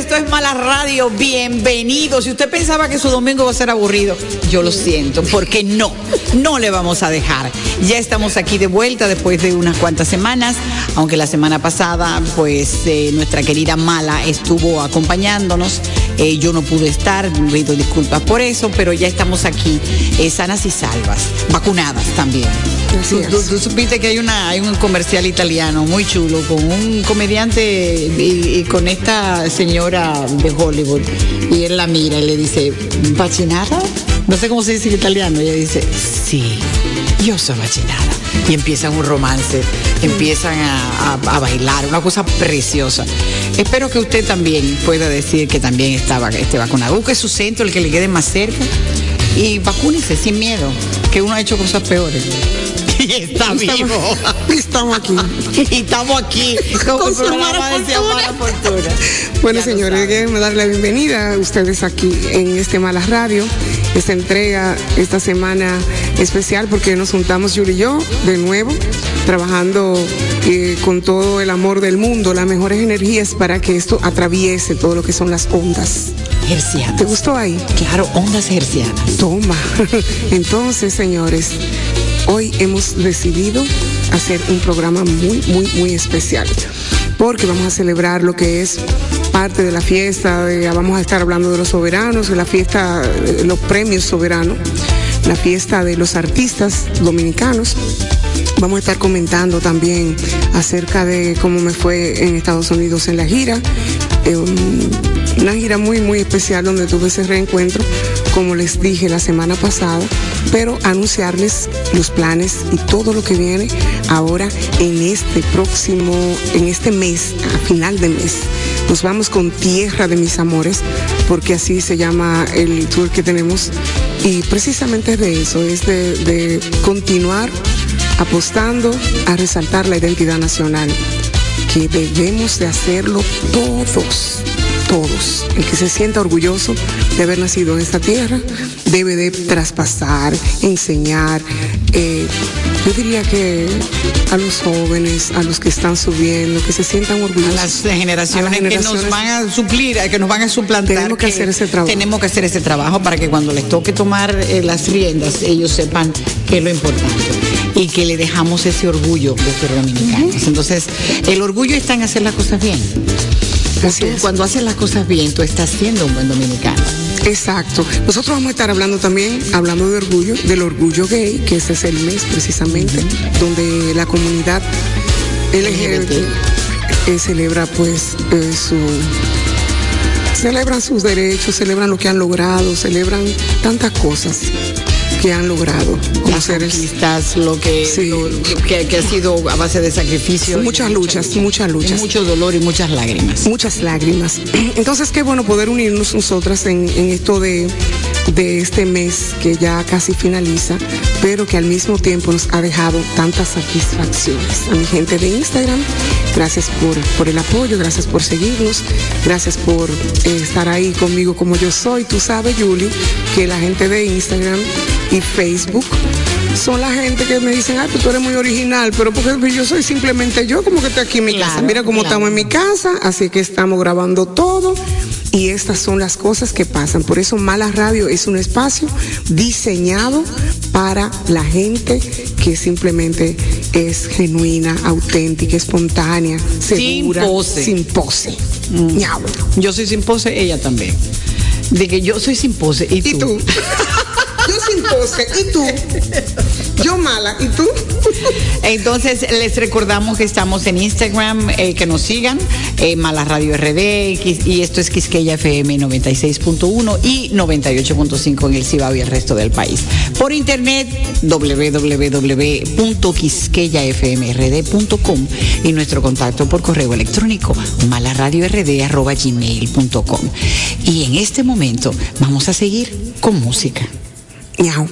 esto es Mala Radio. Bienvenidos. Si usted pensaba que su domingo va a ser aburrido, yo lo siento, porque no, no le vamos a dejar. Ya estamos aquí de vuelta después de unas cuantas semanas, aunque la semana pasada, pues eh, nuestra querida Mala estuvo acompañándonos. Eh, yo no pude estar, pido disculpas por eso, pero ya estamos aquí, eh, sanas y salvas, vacunadas también. Tú, es. tú- tú supiste que hay una hay un comercial italiano muy chulo con un comediante y, y con esta señora de Hollywood y él la mira y le dice vaccinada no sé cómo se dice en italiano ella dice sí yo soy vaccinada y empiezan un romance empiezan a, a- a bailar una cosa preciosa espero que usted también pueda decir que también estaba esté vacunado busque su centro el que le quede más cerca y vacúnese sin miedo que uno ha hecho cosas peores y está vivo. Estamos aquí. y estamos aquí con, Con el su programa mala de Sea fortuna. Mala Fortuna. Bueno, Ya señores, déjenme darle la bienvenida a ustedes aquí en este Malas Radio, esta entrega, esta semana especial, porque nos juntamos Yuri y yo de nuevo, trabajando eh, con todo el amor del mundo, las mejores energías para que esto atraviese todo lo que son las ondas. Hercianas. ¿Te gustó ahí? Claro, ondas hercianas. Toma. Entonces, señores, hoy hemos decidido hacer un programa muy, muy, muy especial. Porque vamos a celebrar lo que es parte de la fiesta, eh, vamos a estar hablando de los soberanos, de la fiesta, eh, los premios soberanos. la fiesta de los artistas dominicanos. Vamos a estar comentando también acerca de cómo me fue en Estados Unidos en la gira. Eh, una gira muy, muy especial donde tuve ese reencuentro, como les dije la semana pasada, pero anunciarles los planes y todo lo que viene ahora en este próximo, en este mes, a final de mes. Nos vamos con Tierra de mis amores, porque así se llama el tour que tenemos. Y precisamente es de eso, es de, de continuar apostando a resaltar la identidad nacional, que debemos de hacerlo todos, todos. El que se sienta orgulloso de haber nacido en esta tierra debe de traspasar, enseñar, eh, yo diría que a los jóvenes, a los que están subiendo, que se sientan A orgullosos. las generaciones, a las que nos generaciones. van a suplir, eh, que nos van a suplantar. Tenemos que hacer ese trabajo. Tenemos que hacer ese trabajo para que cuando les toque tomar eh, las riendas, ellos sepan qué es lo importante y que le dejamos ese orgullo de ser dominicanos. Entonces, el orgullo está en hacer las cosas bien. Así Tú, es. Cuando haces las cosas bien, tú estás siendo un buen dominicano. Exacto. Nosotros vamos a estar hablando también, hablando de orgullo, del orgullo gay, que ese es el mes precisamente, donde la comunidad LGBT eh, celebra pues eh, su celebran sus derechos, celebran lo que han logrado, celebran tantas cosas que han logrado como Las seres. conquistas, lo que, Sí. lo que, que ha sido a base de sacrificio. Muchas luchas, lucha. muchas luchas. Y mucho dolor y muchas lágrimas. muchas lágrimas. Entonces, qué bueno poder unirnos nosotras en, en esto de, de este mes que ya casi finaliza, pero que al mismo tiempo nos ha dejado tantas satisfacciones. A mi gente de Instagram, gracias por, por el apoyo, gracias por seguirnos, gracias por eh, estar ahí conmigo como yo soy. Tú sabes, Julie, que la gente de Instagram y Facebook son la gente que me dicen, ah, ay, pues tú eres muy original, pero porque yo soy simplemente yo, como que estoy aquí en mi casa. Mira cómo estamos en mi casa, así que estamos grabando todo. Y estas son las cosas que pasan. Por eso Mala Radio es un espacio diseñado para la gente que simplemente es genuina, auténtica, espontánea, segura, sin pose. Sin pose. Mm. Yo soy sin pose, ella también. De que yo soy sin pose. ¿Y, tú? ¿Y tú? Yo mala. ¿Y tú? Entonces, les recordamos que estamos en Instagram, eh, que nos sigan, eh, RD, y esto es Quisqueya FM 96.1 y 98.5 en el Cibao y el resto del país. Por internet, www.quisqueyafmrd.com y nuestro contacto por correo electrónico, malaradiord.com. Y en este momento vamos a seguir con música. Ñau.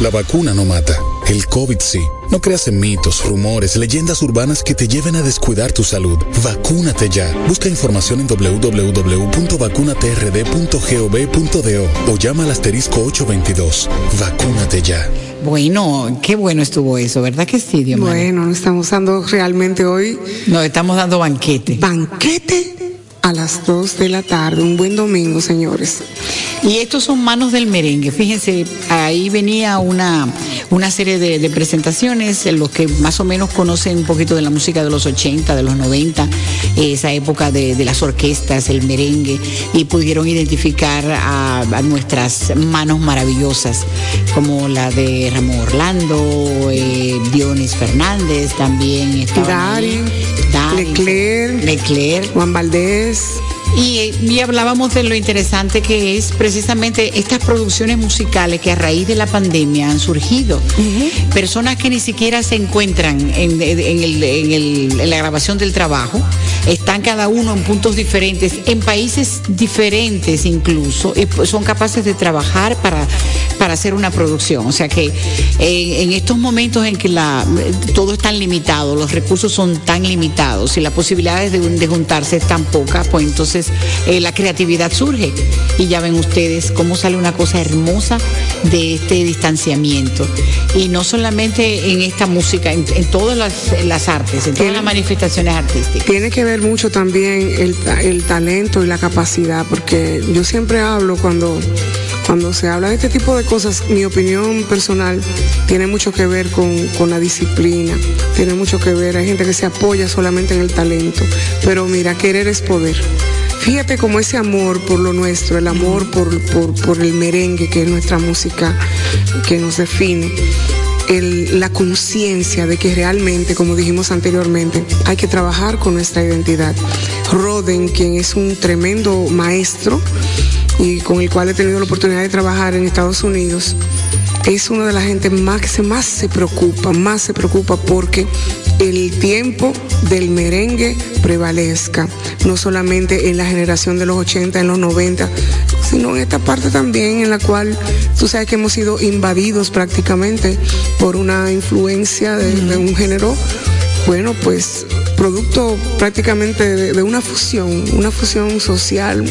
La vacuna no mata. El COVID sí. No creas en mitos, rumores, leyendas urbanas que te lleven a descuidar tu salud. Vacúnate ya. Busca información en www.vacunatrd.gov.do o llama al asterisco 822. Vacúnate ya. Bueno, qué bueno estuvo eso, ¿verdad que sí, Dios Bueno, nos estamos dando realmente hoy Nos estamos dando banquete. banquete a las 2 de la tarde. Un buen domingo, señores. Y estos son manos del merengue. Fíjense, ahí venía una, una serie de, de presentaciones, los que más o menos conocen un poquito de la música de los 80, de los 90, esa época de, de las orquestas, el merengue, y pudieron identificar a, a nuestras manos maravillosas, como la de Ramón Orlando, eh, Dionis Fernández, también estaba Dari. Leclerc. Juan Valdés. News. Y, y hablábamos de lo interesante que es precisamente estas producciones musicales que a raíz de la pandemia han surgido. Personas que ni siquiera se encuentran en, en el- en el- en la grabación del trabajo, están cada uno en puntos diferentes, en países diferentes incluso, y pues son capaces de trabajar para, para hacer una producción. O sea que en estos momentos en que la, todo es tan limitado, los recursos son tan limitados y las posibilidades de, de juntarse es tan poca, pues entonces eh, la creatividad surge. Y ya ven ustedes cómo sale una cosa hermosa de este distanciamiento. Y no solamente en esta música, en, en todas las, en las artes, en todas las manifestaciones artísticas. Tiene que ver mucho también el, el talento y la capacidad, porque yo siempre hablo cuando, cuando se habla de este tipo de cosas, mi opinión personal tiene mucho que ver con, con la disciplina, tiene mucho que ver, hay gente que se apoya solamente en el talento, pero mira, querer es poder. Fíjate como ese amor por lo nuestro, el amor por, por, el merengue, que es nuestra música que nos define la conciencia de que realmente, como dijimos anteriormente, hay que trabajar con nuestra identidad. Roden, quien es un tremendo maestro y con el cual he tenido la oportunidad de trabajar en Estados Unidos, es una de las gente más que se, más se preocupa, más se preocupa porque el tiempo del merengue prevalezca, no solamente en la generación de los 80, en los 90, sino en esta parte también en la cual tú sabes que hemos sido invadidos prácticamente por una influencia de, de un género, bueno, pues producto prácticamente de, de una fusión, una fusión social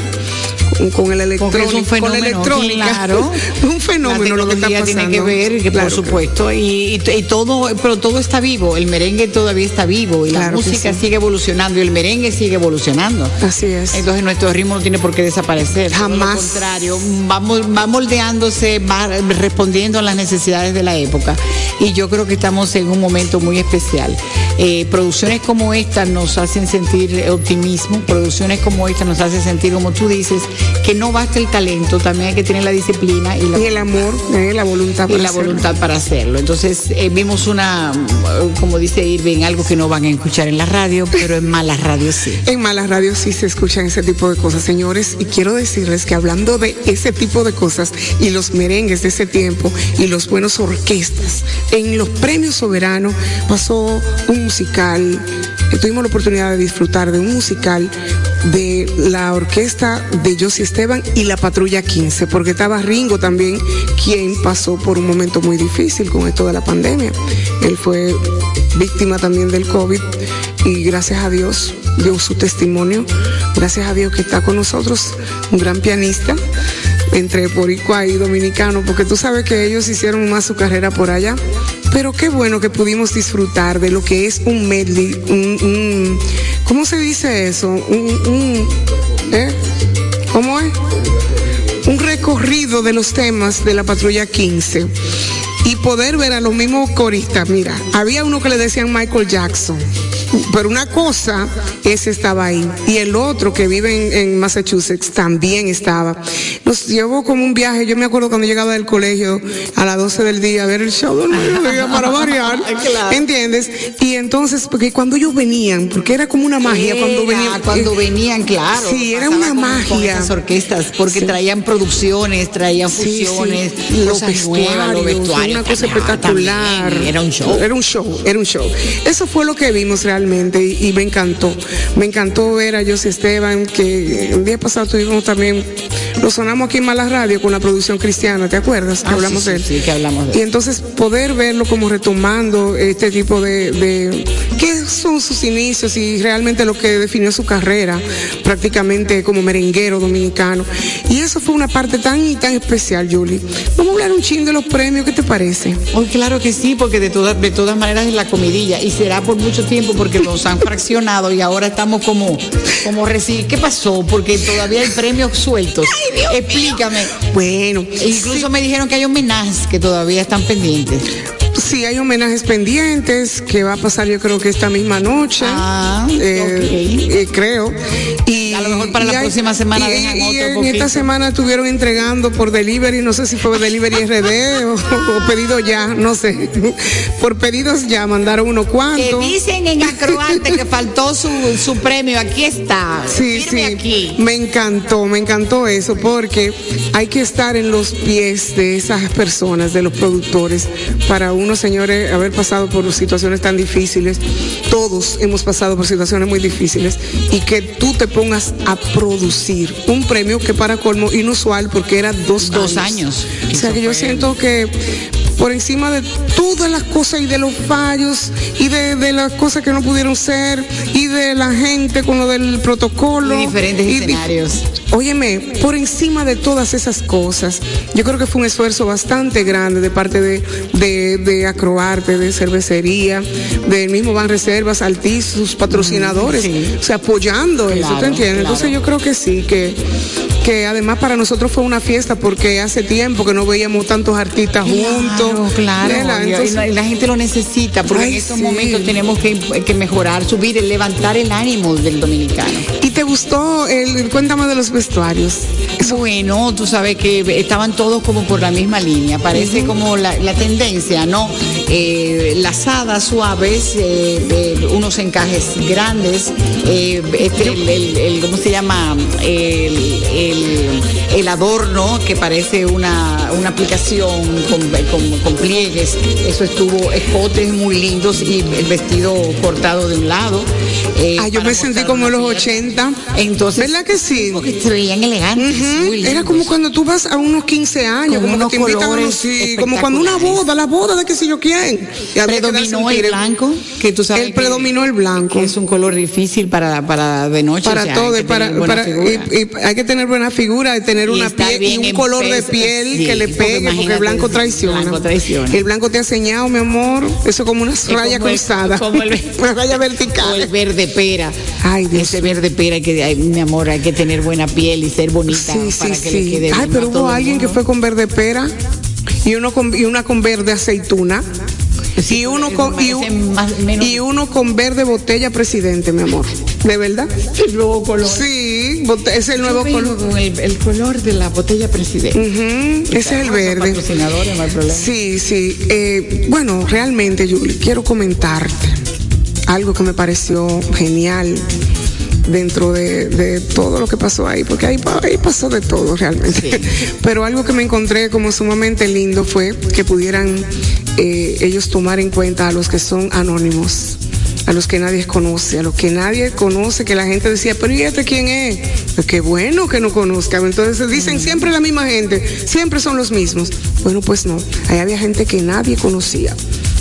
con, el es electrónico, un fenómeno, con electrónica. claro. un fenómeno lo que está pasando. tiene que ver, que Claro por supuesto, y, y- y todo, pero todo está vivo, el merengue todavía está vivo y Claro la música sí. sigue evolucionando y el merengue sigue evolucionando. Así es. Entonces nuestro ritmo no tiene por qué desaparecer. todo lo Jamás. contrario, va, mol- va moldeándose, va respondiendo a las necesidades de la época. Y yo creo que estamos en un momento muy especial. Eh, producciones como esta nos hacen sentir optimismo, producciones como esta nos hacen sentir, como tú dices, que no basta el talento, también hay que tener la disciplina y la, y el amor, eh, la voluntad y para la hacerlo. voluntad para hacerlo. Entonces eh, vimos una, mm, como dice Irving, algo que no van a escuchar en la radio, pero en malas radios sí. En malas radios sí se escuchan ese tipo de cosas, señores, y quiero decirles que hablando de ese tipo de cosas y los merengues de ese tiempo y los buenos orquestas, en los premios soberanos pasó un musical, eh, tuvimos la oportunidad de disfrutar de un musical de la orquesta de Josie Esteban y la Patrulla 15, porque estaba Ringo también, quien pasó por un momento muy difícil con esto de la pandemia. Él fue víctima también del COVID y gracias a Dios dio su testimonio, gracias a Dios que está con nosotros, un gran pianista entre boricua y dominicano, porque tú sabes que ellos hicieron más su carrera por allá. Pero qué bueno que pudimos disfrutar de lo que es un medley, un, ¿cómo se dice eso? Un- ¿eh? ¿Cómo es? Un recorrido de los temas de la patrulla 15 y poder ver a los mismos coristas. Mira, había uno que le decían Michael Jackson, pero una cosa, ese estaba ahí. Y el otro que vive en, en Massachusetts también estaba. Nos llevó como un viaje. Yo me acuerdo cuando llegaba del colegio a las 12 del día a ver el show del mediodía para variar. Claro. ¿Entiendes? Y entonces, porque cuando ellos venían, porque era como una magia cuando venían. cuando eh, venían, claro. Sí, era una con- Con magia. esas orquestas, porque Sí. traían producciones, traían Sí, fusiones, sí. Los cosas nuevas, los vestuarios, vestuarios. una cosa espectacular. también, Era un show. Era un show, era un show. Eso fue lo que vimos realmente realmente y, y me encantó. Me encantó ver a José Esteban, que el día pasado tuvimos también, lo sonamos aquí en Mala Radio con la producción cristiana, ¿te acuerdas? Que Ah, hablamos sí, de él. sí, sí, que hablamos de Y él. entonces poder verlo como retomando este tipo de, de qué son sus inicios y realmente lo que definió su carrera prácticamente como merenguero dominicano. Y eso fue una parte tan y tan especial, Julie. Vamos a hablar un chin de los premios, ¿qué te parece? Hoy claro que sí, porque de todas de todas maneras es la comidilla y será por mucho tiempo porque nos han fraccionado y ahora estamos como como reci- ¿Qué pasó? Porque todavía hay premios sueltos. Explícame. Bueno, Incluso me dijeron que hay homenajes que todavía están pendientes. Sí, hay homenajes pendientes que va a pasar yo creo que esta misma noche. Ah, Eh, eh, creo. Y, A lo mejor para la próxima semana y- en esta semana estuvieron entregando por delivery, no sé si fue delivery RD o, o pedido ya, no sé. Por pedidos ya mandaron unos Que cuantos. dicen en Acroarte que faltó su, su premio. Aquí está. Sí, Firme sí, aquí. me encantó, me encantó eso, porque hay que estar en los pies de esas personas, de los productores, para unos señores haber pasado por situaciones tan difíciles. Todos hemos pasado por situaciones muy difíciles y que tú te pongas a producir un premio que para colmo inusual porque era dos, Dos años. O sea que yo siento que por encima de todas las cosas y de los fallos y de, de las cosas que no pudieron ser y de la gente con lo del protocolo. Y diferentes y- escenarios. Óyeme, por encima de todas esas cosas, yo creo que fue un esfuerzo bastante grande de parte de, de, de Acroarte, de cervecería, del mismo Ban Reservas, Altiz, sus patrocinadores, sí. o sea, apoyando eso, Claro, ¿te entiendes? claro. Entonces yo creo que sí, que, que además para nosotros fue una fiesta porque hace tiempo que no veíamos tantos artistas juntos. Claro, Entonces, la, la gente lo necesita porque Ay, en estos sí. momentos tenemos que, que mejorar, subir, levantar el ánimo del dominicano. ¿Y te gustó el, cuéntame de los vestuarios? Bueno, tú sabes que estaban todos como por la misma línea, parece como la, la tendencia, ¿no? Eh, lazadas suaves, eh, eh, unos encajes grandes, eh, este, el, el- el- ¿cómo se llama? El, adorno que parece una, una aplicación con, con- con pliegues, eso estuvo, escotes muy lindos y el vestido cortado de un lado. eh, Ah, yo me sentí como en los pierna. 80. Entonces, ¿Verdad que sí? Se veían elegantes. Era como cuando tú vas a unos 15 años, como que te invitan a unos, sí, como cuando una boda, la boda de qué sé yo quién. Predominó el blanco, que tú sabes Él predominó el blanco. que es un color difícil para, para de noche. para o sea, hay todo, para, tener buena para- figura. y, y hay que tener buena figura, tener Y una piel y un color de piel sí, que le pegue, porque el blanco traiciona. blanco traiciona. El blanco te ha enseñado, mi amor, eso como una Es raya como el- cruzada, como el- una raya O vertical. el verde pera. Ay, Dios Ese verde pera que, ay, mi amor, hay que tener buena piel y ser bonita Sí, sí, le sí. quede Ay, bien pero hubo alguien que fue con verde pera y uno con, y una con verde aceituna. Sí, y uno con y, parece un- más- menos- y uno con verde botella presidente, mi amor. ¿De verdad? el nuevo color. Sí, es el nuevo color. con el, el color de la botella presidente. Ese es el verde. patrocinadores, no hay problema. Sí, sí. Eh, bueno, realmente, Julie, quiero comentarte algo que me pareció genial dentro de, de todo lo que pasó ahí, porque ahí, pa- ahí pasó de todo realmente. Sí. Pero algo que me encontré como sumamente lindo fue que pudieran eh, ellos tomar en cuenta a los que son anónimos a los que nadie conoce, a los que nadie conoce, que la gente decía, pero ¿y este quién es? Pues qué bueno que no conozcan. Entonces dicen siempre la misma gente, siempre son los mismos. Bueno, pues no, ahí había gente que nadie conocía.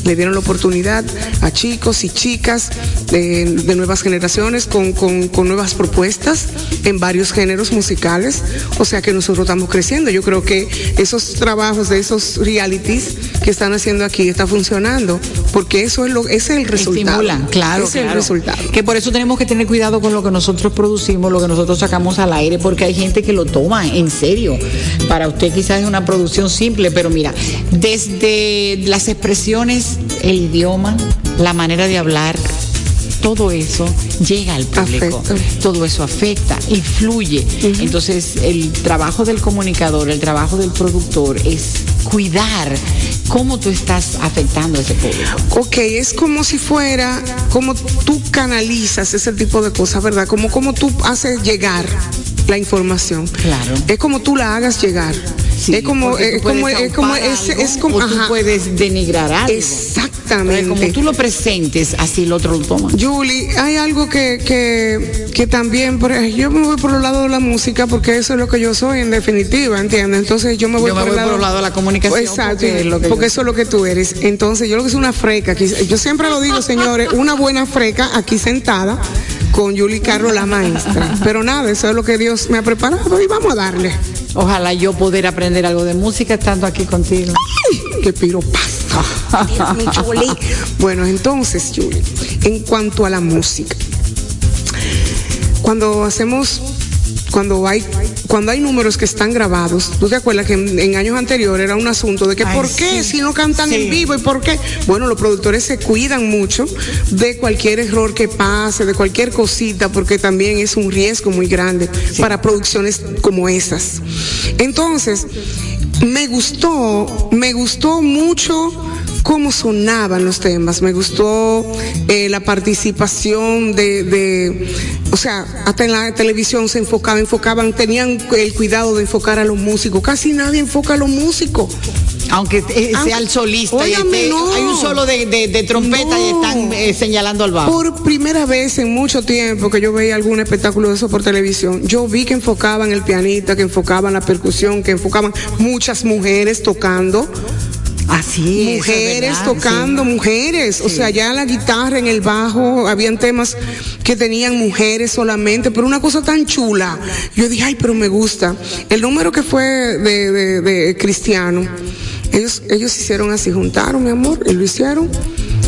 Le dieron la oportunidad a chicos y chicas de, de nuevas generaciones con, con- con nuevas propuestas en varios géneros musicales. O sea que nosotros estamos creciendo. Yo creo que esos trabajos de esos realities que están haciendo aquí está funcionando, porque eso es lo, ese es el resultado. Estimulan, claro, Ese es el resultado. Que por eso tenemos que tener cuidado con lo que nosotros producimos, lo que nosotros sacamos al aire, porque hay gente que lo toma en serio. Para usted quizás es una producción simple, pero mira, desde las expresiones, el idioma, la manera de hablar, todo eso llega al público. Afecta. Todo eso afecta, influye. Entonces, el trabajo del comunicador, el trabajo del productor es cuidar cómo tú estás afectando a ese público. Ok, es como si fuera, como tú canalizas ese tipo de cosas, ¿verdad? Como, como tú haces llegar la información. Claro. Es como tú la hagas llegar. Sí, es como, es como, es como, es, algo, es como, o tú puedes denigrar algo. Exactamente. Como tú lo presentes, así el otro lo toma. Julie, hay algo que, que, que también, yo me voy por el lado de la música porque eso es lo que yo soy en definitiva, ¿entiendes? Entonces yo me voy, Yo me por, voy el por el lado de la comunicación, Exacto, porque es lo que porque yo- eso es lo que tú eres. Entonces yo lo que soy una freca, aquí- yo siempre lo digo, señores, una buena freca aquí sentada con Julie Carro, la maestra. Pero nada, eso es lo que Dios me ha preparado y vamos a darle. Ojalá yo poder aprender algo de música estando aquí contigo. ¡Ay! ¡Qué mío, Julie. Bueno, entonces, Julie, en cuanto a la música, cuando hacemos, cuando hay, cuando hay números que están grabados, ¿tú te acuerdas que en, en años anteriores era un asunto de que Ay, por qué sí. si no cantan Sí. en vivo y por qué? Bueno, los productores se cuidan mucho de cualquier error que pase, de cualquier cosita, porque también es un riesgo muy grande para producciones como esas. Entonces, me gustó, me gustó mucho cómo sonaban los temas, me gustó eh, la participación de, de, o sea, hasta en la televisión se enfocaba, enfocaban, tenían el cuidado de enfocar a los músicos, casi nadie enfoca a los músicos. Aunque eh, Aunque- sea el solista y Óigame, esté- no. hay un solo de, de- de trompeta y están eh, señalando al bajo. Por primera vez en mucho tiempo que yo veía algún espectáculo de eso por televisión, yo vi que enfocaban el pianista, que enfocaban la percusión, que enfocaban muchas mujeres tocando. Así mujeres tocando, mujeres, o sea, ya la guitarra, en el bajo, habían temas que tenían mujeres solamente, pero una cosa tan chula. Yo dije, ay, pero me gusta. El número que fue de, de- de Cristiano, ellos, ellos hicieron así, juntaron, mi amor, y lo hicieron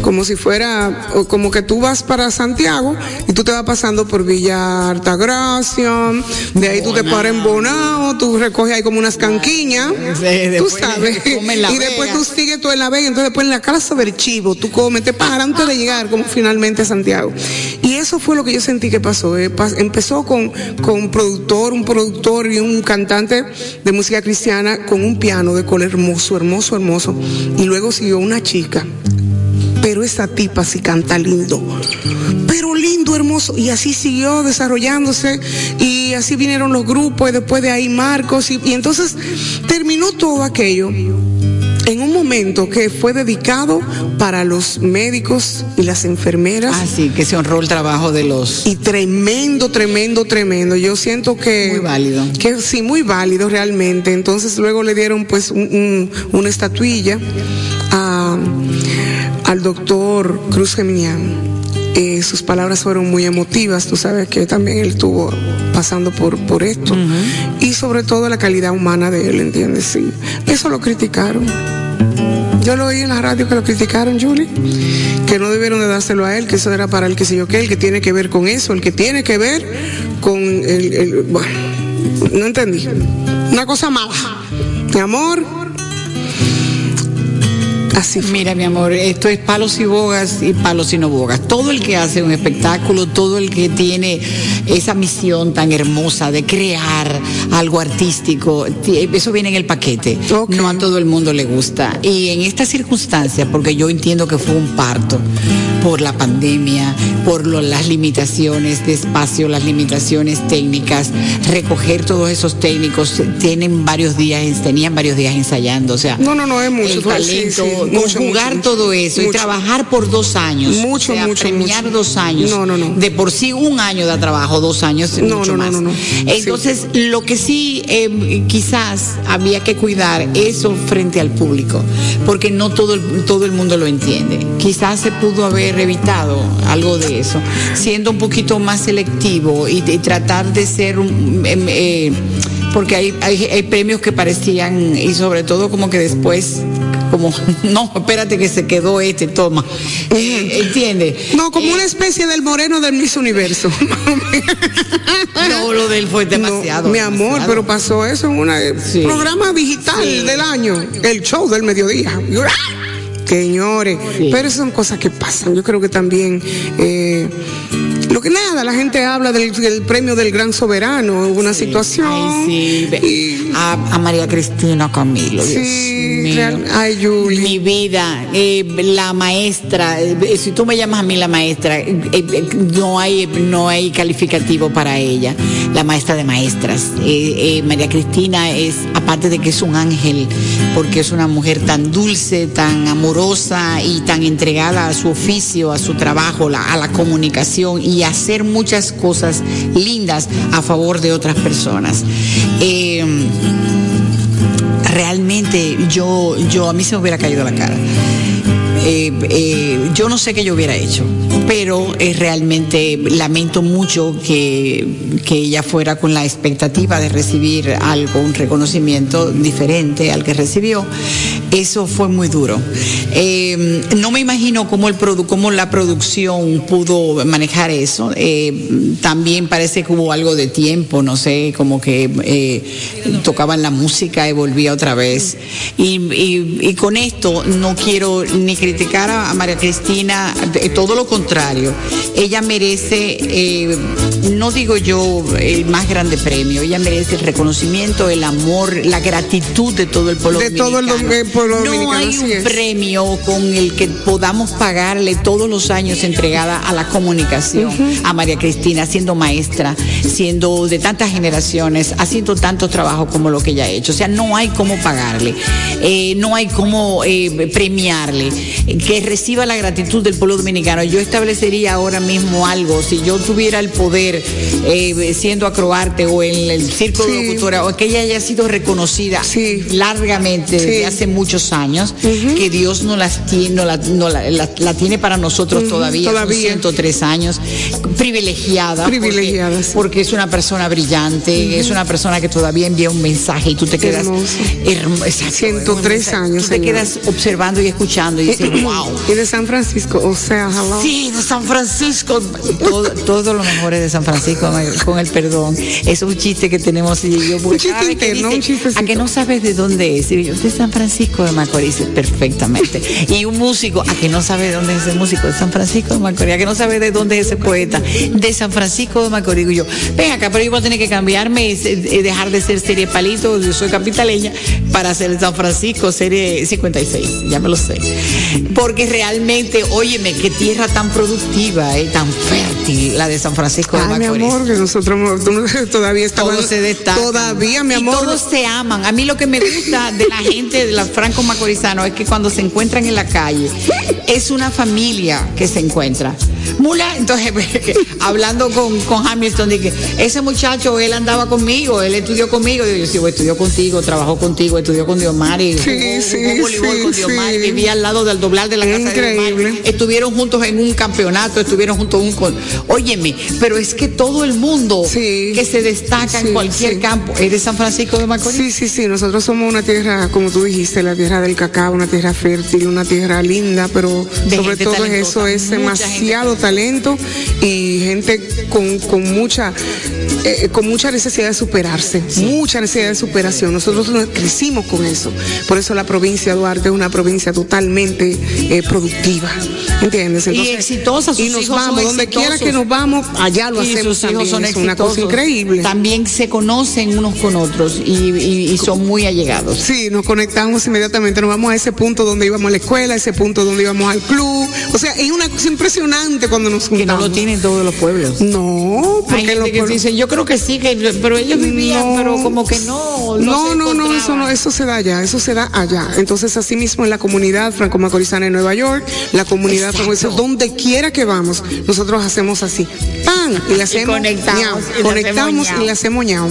como si fuera, o como que tú vas para Santiago y tú te vas pasando por Villa Altagracia, de ahí tú te paras en Bonao, tú recoges ahí como unas canquiñas, Sí, tú sabes, y después tú sigues tú en La Vega, entonces después en la casa del chivo, tú comes, te paras antes de llegar como finalmente a Santiago. Y eso fue lo que yo sentí que pasó. eh, Empezó con, con un productor, un productor y un cantante de música cristiana con un piano de color hermoso, hermoso, hermoso. Y luego siguió una chica pero esa tipa sí canta lindo. Pero lindo, hermoso. Y así siguió desarrollándose. Y así vinieron los grupos. Y después de ahí Marcos. Y, y entonces terminó todo aquello en un momento que fue dedicado para los médicos y las enfermeras. Así que se honró el trabajo de los. Y tremendo, tremendo, tremendo. Yo siento que. Muy válido. Que sí, muy válido realmente. Entonces luego le dieron pues un- un- una estatuilla a- al doctor Cruz Geminián. Eh, sus palabras fueron muy emotivas, tú sabes que también él estuvo pasando por, por esto. Y sobre todo la calidad humana de él, ¿entiendes? Sí. Eso lo criticaron. Yo lo oí en la radio que lo criticaron, Julie, que no debieron de dárselo a él, que eso era para el que sé yo qué, el que tiene que ver con eso, el que tiene que ver con el, el- bueno, no entendí. Una cosa mala. Mi amor. Así fue. Mira, mi amor, esto es palos y bogas y palos y no bogas. Todo el que hace un espectáculo, todo el que tiene esa misión tan hermosa de crear algo artístico, ti- eso viene en el paquete. No a todo el mundo le gusta. Y en esta circunstancia, porque yo entiendo que fue un parto por la pandemia, por lo- las limitaciones de espacio, las limitaciones técnicas, recoger todos esos técnicos, tienen varios días, tenían varios días ensayando, o sea, No, no, no, es mucho. el talento, sí, mucho, conjugar mucho, todo eso y trabajar por dos años. Mucho, o sea, mucho, premiar mucho. dos años. No, no, no. De por sí un año de trabajo, dos años, No, mucho no, más. no, no. Entonces, lo que sí eh, quizás había que cuidar eso frente al público, porque no todo el, todo el mundo lo entiende. Quizás se pudo haber evitado algo de eso, siendo un poquito más selectivo y, y tratar de ser un... em, eh, porque hay, hay, hay premios que parecían, y sobre todo como que después, como, no, espérate que se quedó este, toma. Eh, ¿Entiende? No, como una especie del moreno del Miss Universo. No, lo de él fue demasiado. No, mi amor, demasiado. pero pasó eso en un Sí. programa digital Sí. del año, el show del mediodía. Señores, Sí. pero son cosas que pasan. Yo creo que también eh, lo que nada, la gente habla del, del premio del gran soberano, una situación. Ay, sí. y- A, a María Cristina Camilo. Dios Sí, mío. ay, Julie. Mi vida, eh, la maestra, eh, si tú me llamas a mí la maestra, eh, no hay no hay calificativo para ella, la maestra de maestras. María Cristina es, aparte de que es un ángel, porque es una mujer tan dulce, tan amorosa y tan entregada a su oficio, a su trabajo, la- a la comunicación y a hacer muchas cosas lindas a favor de otras personas. Eh, realmente yo, yo a mí se me hubiera caído la cara. Eh, eh, yo no sé qué yo hubiera hecho, pero eh, realmente lamento mucho que, que ella fuera con la expectativa de recibir algo, un reconocimiento diferente al que recibió. Eso fue muy duro. Eh, no me imagino cómo, el produ cómo la producción pudo manejar eso. Eh, también parece que hubo algo de tiempo, no sé, como que eh, tocaban la música y volvía otra vez. Y, con esto no quiero ni criticar a, María Cristina, todo lo contrario. Ella merece, eh, no digo yo el más grande premio, ella merece el reconocimiento, el amor, la gratitud de todo el pueblo De todo el dominicano. dom- eh, pueblo No dominicano, hay así un es. premio con el que podamos pagarle todos los años entregada a la comunicación, a María Cristina, siendo maestra, siendo de tantas generaciones, haciendo tanto trabajo como lo que ella ha hecho. O sea, no hay cómo pagarle, eh, no hay cómo eh, premiarle, que reciba la gratitud del pueblo dominicano. Yo establecería ahora mismo algo, si yo tuviera el poder eh, siendo acroarte o en el círculo Sí. de locutora, o que ella haya sido reconocida Sí. largamente Sí. desde hace muchos años, que Dios no las tiene, no la, no la- la- la tiene para nosotros Ujú, todavía, son todavía. 103 años, privilegiada, porque- Privilegiada, porque, es una persona brillante, es una persona que todavía envía un mensaje y tú te quedas Hermoso. hermo- exacto, 103 un mensaje. años, Tú te quedas observando y escuchando y dices, wow. Y de San Francisco, o sea, hello. Sí, de San Francisco. Todo, todo lo mejor es de San Francisco, con el perdón. Es un chiste que tenemos y yo. Un chiste interno, un chistecito. A que no sabes de dónde es. Y yo, de San Francisco de Macorís, perfectamente. Y un músico, a que no sabe de dónde es ese músico, de San Francisco de Macorís. A que no sabe de dónde es ese poeta, de San Francisco de Macorís. Y yo, ven acá, pero yo voy a tener que cambiarme y dejar de ser serie Palito, yo soy capitaleña, para ser San Francisco, serie 56. Ya me lo sé. Porque realmente, óyeme, qué tierra tan productiva, eh, tan fértil, la de San Francisco de Ay, mi Macorís. amor, que nosotros todavía estamos. Todos se destacan. Todavía, mi Y amor. todos se aman. A mí lo que me gusta de la gente de los franco macorizanos es que cuando se encuentran en la calle, es una familia que se encuentra. Mula, entonces, hablando con, con Hamilton, dije, ese muchacho, él andaba conmigo, él estudió conmigo. Y yo, sí, estudió contigo, trabajó contigo, estudió con Diomar y Sí, jugó, sí, jugó voleibol sí, con Diomar, sí. vivía al lado del doblar de la casa de Increíble. Diomar. Estuvieron juntos en un campeonato, estuvieron juntos en un... con- Óyeme, pero es que todo el mundo Sí. que se destaca Sí, en cualquier sí. campo es de San Francisco de Macorís. Sí, sí, sí, nosotros somos una tierra, como tú dijiste, la tierra del cacao, una tierra fértil, una tierra linda, pero De sobre todo talentosa, eso es mucha demasiado talento y gente con, con mucha eh, con mucha necesidad de superarse, mucha necesidad de superación. Nosotros nos crecimos con eso. Por eso la provincia de Duarte es una provincia totalmente eh, productiva. ¿Entiendes? Y exitosa, sus y nos hijos son vamos, donde quiera que nos vamos, allá lo Y hacemos sus hijos también. son es una cosa increíble. También se conocen unos con otros y, y- y son muy allegados. Sí, nos conectamos inmediatamente, nos vamos a ese punto donde íbamos a la escuela, ese punto donde íbamos al club. O sea, es una cosa impresionante cuando nos Que no juntamos. lo tienen todos los pueblos. No, Hay porque gente los que dicen, yo creo que sí, que, pero ellos vivían, No. pero como que no. No, no, no, eso no, eso se da allá, eso se da allá. Entonces, así mismo en la comunidad franco-macorizana en Nueva York, la comunidad franco donde quiera que vamos, nosotros hacemos así, ¡pam! Y le hacemos conectamos, ñau, y conectamos y le hacemos ñau.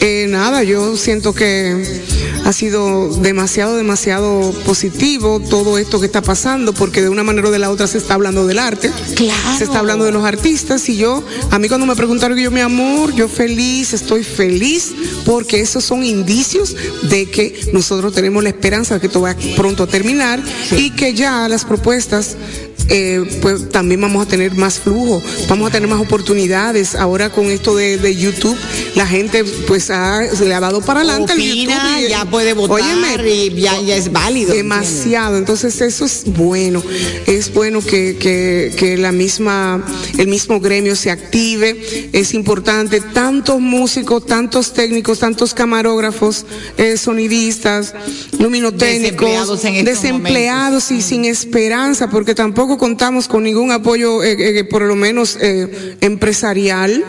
Eh, nada, yo siento que ha sido demasiado, demasiado positivo todo esto que está pasando, porque de una manera o de la otra se está hablando del arte. Claro. Se está hablando de los artistas y yo, a mí cuando me preguntaron, yo, mi amor, yo feliz, estoy feliz, porque esos son indicios de que nosotros tenemos la esperanza de que todo va pronto a terminar y que ya las propuestas eh, pues también vamos a tener más flujo, vamos a tener más oportunidades. Ahora con esto de, de YouTube, la gente pues ha- se le ha dado para adelante el YouTube. y- ya puede votar Óyeme, y ya, ya es válido. Demasiado, entonces eso es bueno, es bueno que, que, que la misma, el mismo gremio se active, es importante, tantos músicos, tantos técnicos, tantos camarógrafos, eh, sonidistas, luminotécnicos, Desempleados en estos desempleados y sin esperanza, porque tampoco contamos con ningún apoyo, eh, eh, por lo menos eh, empresarial.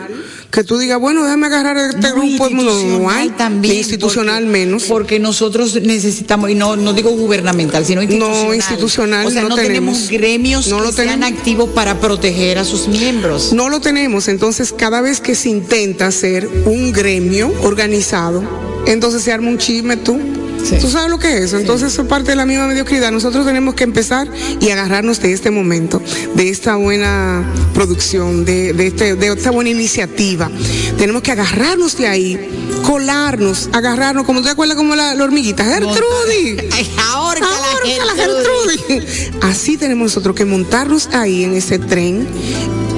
Que tú digas, bueno, déjame agarrar este No, grupo, no, hay, también, institucional porque- menos. Porque nosotros necesitamos, y no, no digo gubernamental, sino institucional. No, institucional O sea, no no, tenemos, tenemos. gremios No que lo sean tenemos. activos para proteger a sus miembros. No lo tenemos, entonces cada vez que se intenta hacer un gremio organizado, entonces se arma un chisme tú. Sí. ¿Tú sabes lo que es eso? Entonces eso es parte de la misma mediocridad. Nosotros tenemos que empezar y agarrarnos de este momento, de esta buena producción, de, de, este, de esta buena iniciativa. Tenemos que agarrarnos de ahí, colarnos, agarrarnos, como te acuerdas como la, la hormiguita, Gertrudis. Ahora que la. Gertrudis. Así tenemos nosotros que montarnos ahí en ese tren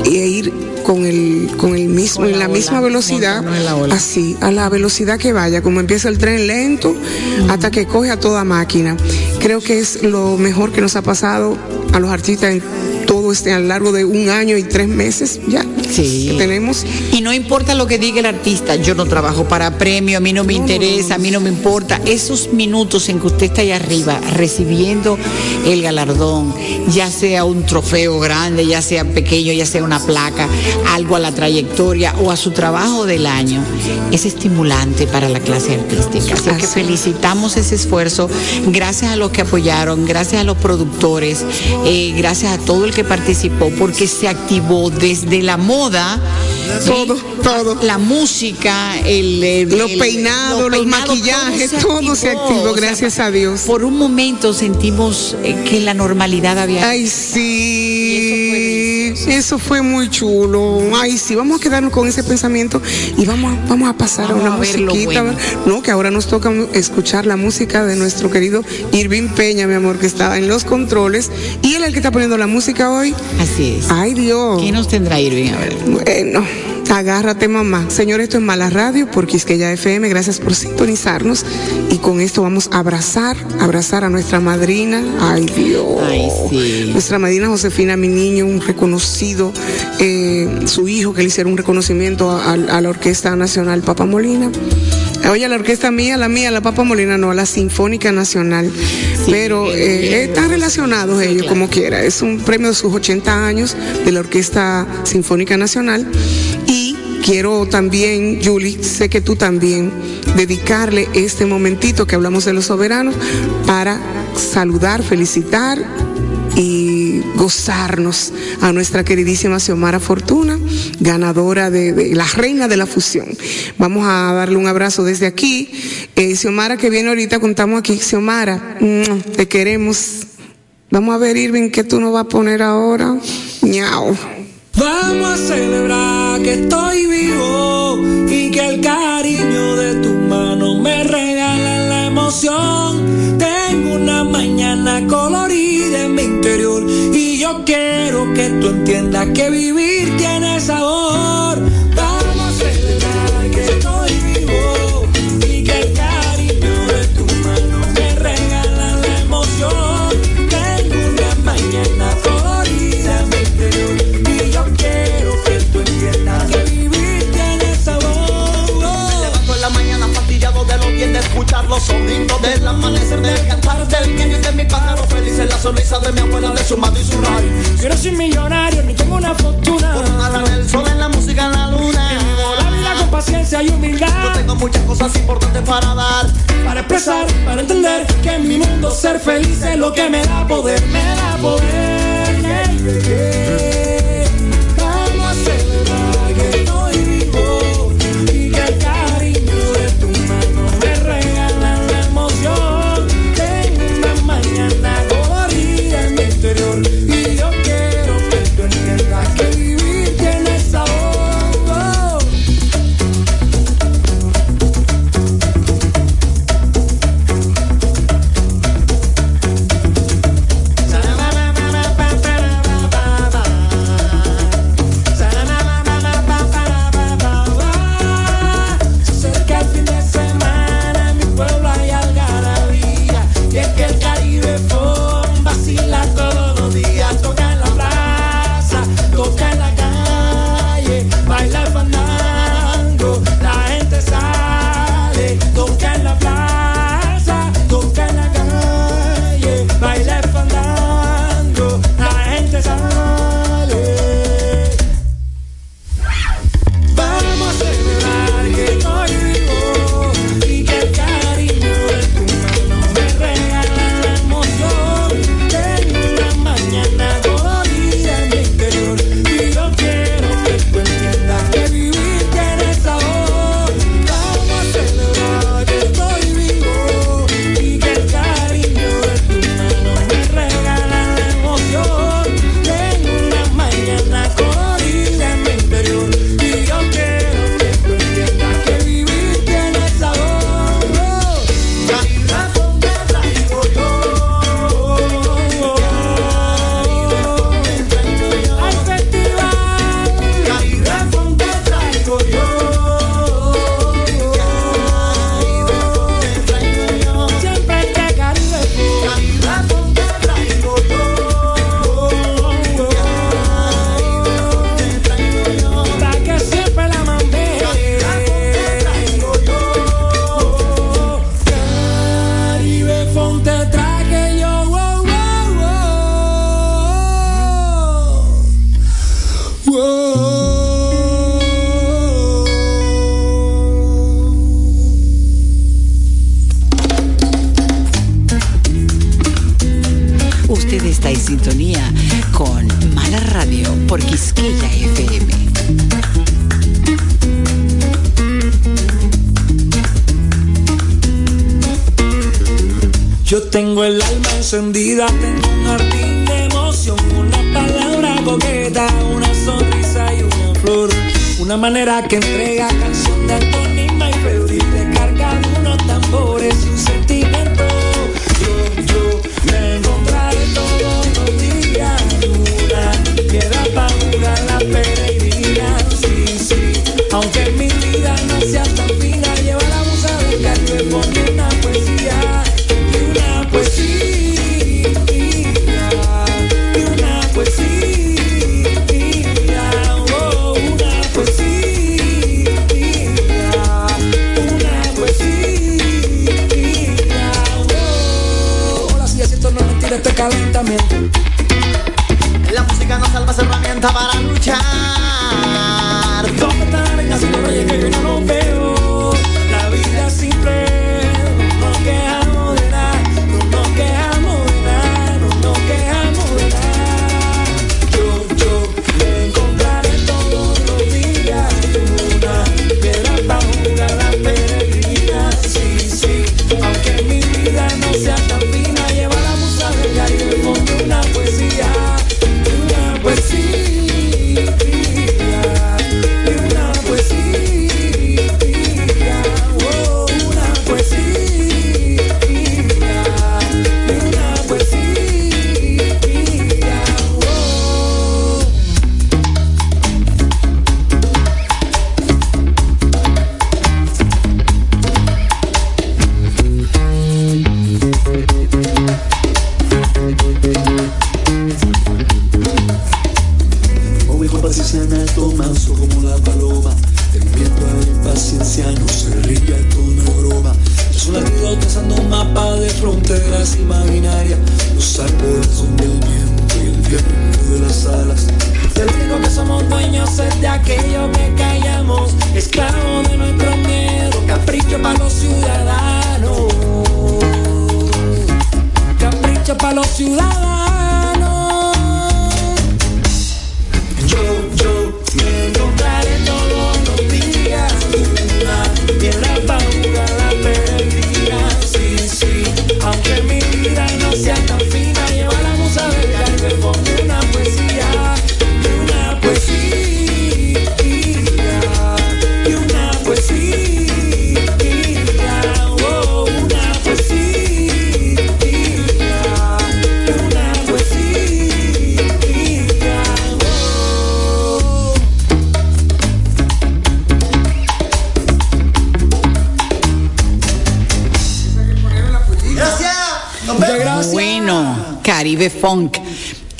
e ir con el, con el mismo, Con la en la ola, misma velocidad, la así, a la velocidad que vaya, como empieza el tren lento, hasta que coge a toda máquina. Creo que es lo mejor que nos ha pasado a los artistas en todo este, a lo largo de un año y tres meses ya. Sí. que tenemos. Y no importa lo que diga el artista, yo no trabajo para premio, a mí no me No, interesa, no, a mí no me importa. Esos minutos en que usted está allá arriba recibiendo el galardón, ya sea un trofeo grande, ya sea pequeño, ya sea una placa, algo a la trayectoria o a su trabajo del año, es estimulante para la clase artística. Así que felicitamos ese esfuerzo, gracias a los que apoyaron, gracias a los productores, eh, gracias a todo el que participó, porque se activó desde la moda. Todo, todo. La música, el, el- Los peinados, los maquillajes, todo se activó, gracias a Dios. Por un momento sentimos eh, que la normalidad había. Ay, sí, eso fue muy chulo. Ay, sí, vamos a quedarnos con ese pensamiento y vamos a, vamos a pasar Vamos a una a musiquita. bueno. No, que ahora nos toca escuchar la música de nuestro querido Irving Peña, mi amor, que está en los controles. Y él es el que está poniendo la música hoy. Así es. Ay, Dios. ¿Qué nos tendrá Irving? A ver. Bueno, agárrate mamá. Señor, esto es Mala Radio por Quisqueya FM. Gracias por sintonizarnos. Y con esto vamos a abrazar, abrazar a nuestra madrina. Ay, Dios. Ay, sí. Nuestra madrina Josefina, mi niño, un reconocido, eh, su hijo que le hicieron un reconocimiento a, a la Orquesta Nacional Papa Molina. Oye, la orquesta mía, la mía, la Papa Molina, no, la Sinfónica Nacional. Pero eh, están relacionados ellos como quiera. Es un premio de sus 80 años de la Orquesta Sinfónica Nacional. Quiero también, Julie, sé que tú también, dedicarle este momentito que hablamos de los soberanos para saludar, felicitar y gozarnos a nuestra queridísima Xiomara Fortuna, ganadora de, de la reina de la fusión. Vamos a darle un abrazo desde aquí. Eh, Xiomara que viene ahorita, contamos aquí. Xiomara, mm, te queremos. Vamos a ver, Irving, ¿qué tú nos vas a poner ahora? Ñao. Vamos a celebrar que estoy vivo y que el cariño de tu mano me regala la emoción. Tengo una mañana colorida en mi interior y yo quiero que tú entiendas que vivir tiene sabor. Los sonidos del amanecer, del cantar del y de mi pájaro feliz en la sonrisa de mi abuela, de su madre y su radio. Yo no soy millonario ni tengo una fortuna. En el sol, en la música, en la luna. La vida con paciencia y Yo humildad tengo muchas cosas importantes para dar. para expresar, para entender que en mi mundo ser feliz es lo que me da poder, me da poder.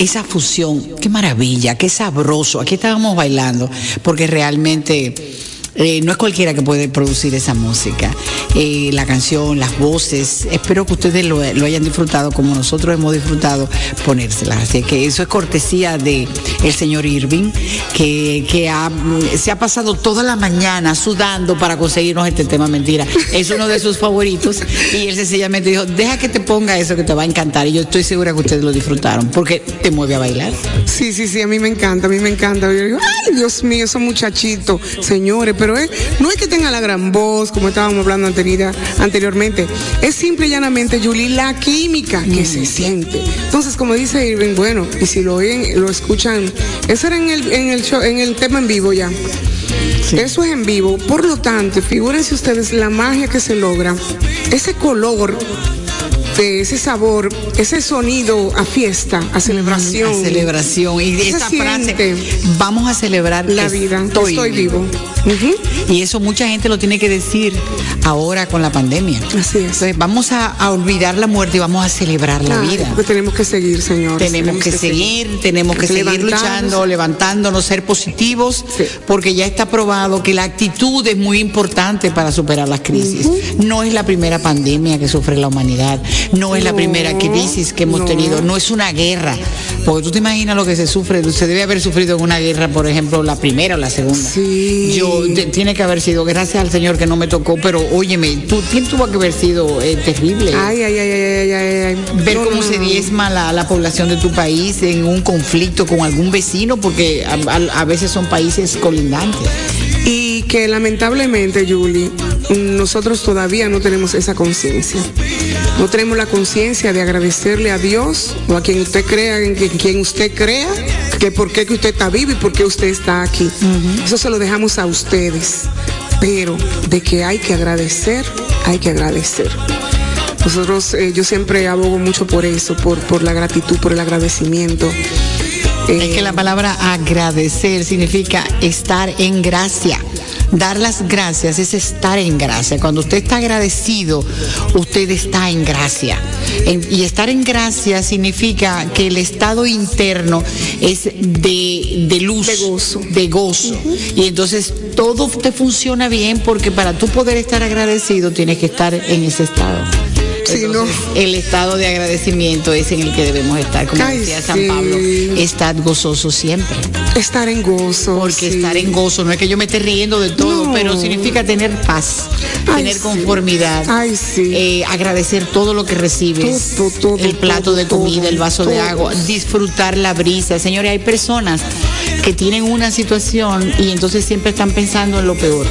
Esa fusión, qué maravilla, qué sabroso. Aquí estábamos bailando, porque realmente eh, no es cualquiera que puede producir esa música. Eh, la canción, las voces, espero que ustedes lo, lo hayan disfrutado como nosotros hemos disfrutado ponérselas. Así que eso es cortesía de el señor Irving, que, que ha- se ha pasado toda la mañana sudando para conseguirnos este tema mentira. Es uno de sus favoritos y él sencillamente dijo, deja que te ponga eso que te va a encantar. Y yo estoy segura que ustedes lo disfrutaron, porque te mueve a bailar. Sí, sí, sí, a mí me encanta, a mí me encanta. Yo digo, ay, Dios mío, esos muchachitos, señores, pero es- no es que tenga la gran voz, como estábamos hablando anterior- anteriormente, es simple y llanamente, Julie, la química que se siente. Entonces, como dice Irving, bueno, y si lo oyen, lo escuchan, eso era en el, en el show, en el tema en vivo ya. Eso es en vivo, por lo tanto, figúrense ustedes la magia que se logra, ese color de ese sabor, ese sonido a fiesta, a celebración. A celebración. Y esa frase, vamos a celebrar la vida, Estoy, estoy vivo. Y eso mucha gente lo tiene que decir ahora con la pandemia. Así es. Entonces, vamos a, a olvidar la muerte y vamos a celebrar la vida. Porque tenemos que seguir, señores. Tenemos que seguir, tenemos que seguir luchando, levantándonos, ser positivos, Sí. porque ya está probado que la actitud es muy importante para superar las crisis. No es la primera pandemia que sufre la humanidad, No es la primera crisis que hemos no. tenido, no es una guerra. Porque tú te imaginas lo que se sufre, se debe haber sufrido en una guerra, por ejemplo, la primera o la segunda. Sí. Yo, tiene que haber sido, gracias al Señor que no me tocó, pero óyeme, tú, ¿quién tuvo que haber sido eh, terrible? Ay, ay, ay, ay, ay, ay, ay. ver No, cómo no, se diezma la, la población de tu país en un conflicto con algún vecino, porque a, a- a veces son países colindantes. Y que lamentablemente, Julie, nosotros todavía no tenemos esa conciencia. No tenemos la conciencia de agradecerle a Dios o a quien usted crea, en quien usted crea, que por qué que usted está vivo y por qué usted está aquí. Eso se lo dejamos a ustedes. Pero de que hay que agradecer, hay que agradecer. Nosotros, eh, yo siempre abogo mucho por eso, por, por la gratitud, por el agradecimiento. Es Eh, que la palabra agradecer significa estar en gracia. Dar las gracias es estar en gracia. Cuando usted está agradecido, usted está en gracia. En- y estar en gracia significa que el estado interno es de, de luz, De gozo. de gozo. Y entonces todo te funciona bien porque para tú poder estar agradecido tienes que estar en ese estado. Sí, ¿no? Entonces, El estado de agradecimiento es en el que debemos estar. Como Ay, decía San sí. Pablo, estad gozoso siempre. estar en gozo. Porque sí. estar en gozo no es que yo me esté riendo de todo, No. pero significa tener paz, Ay, tener conformidad, Ay, eh, agradecer todo lo que recibes, Todo, todo, el plato todo, de comida, el vaso de agua, disfrutar la brisa. Señores, hay personas que tienen una situación y entonces siempre están pensando en lo peor.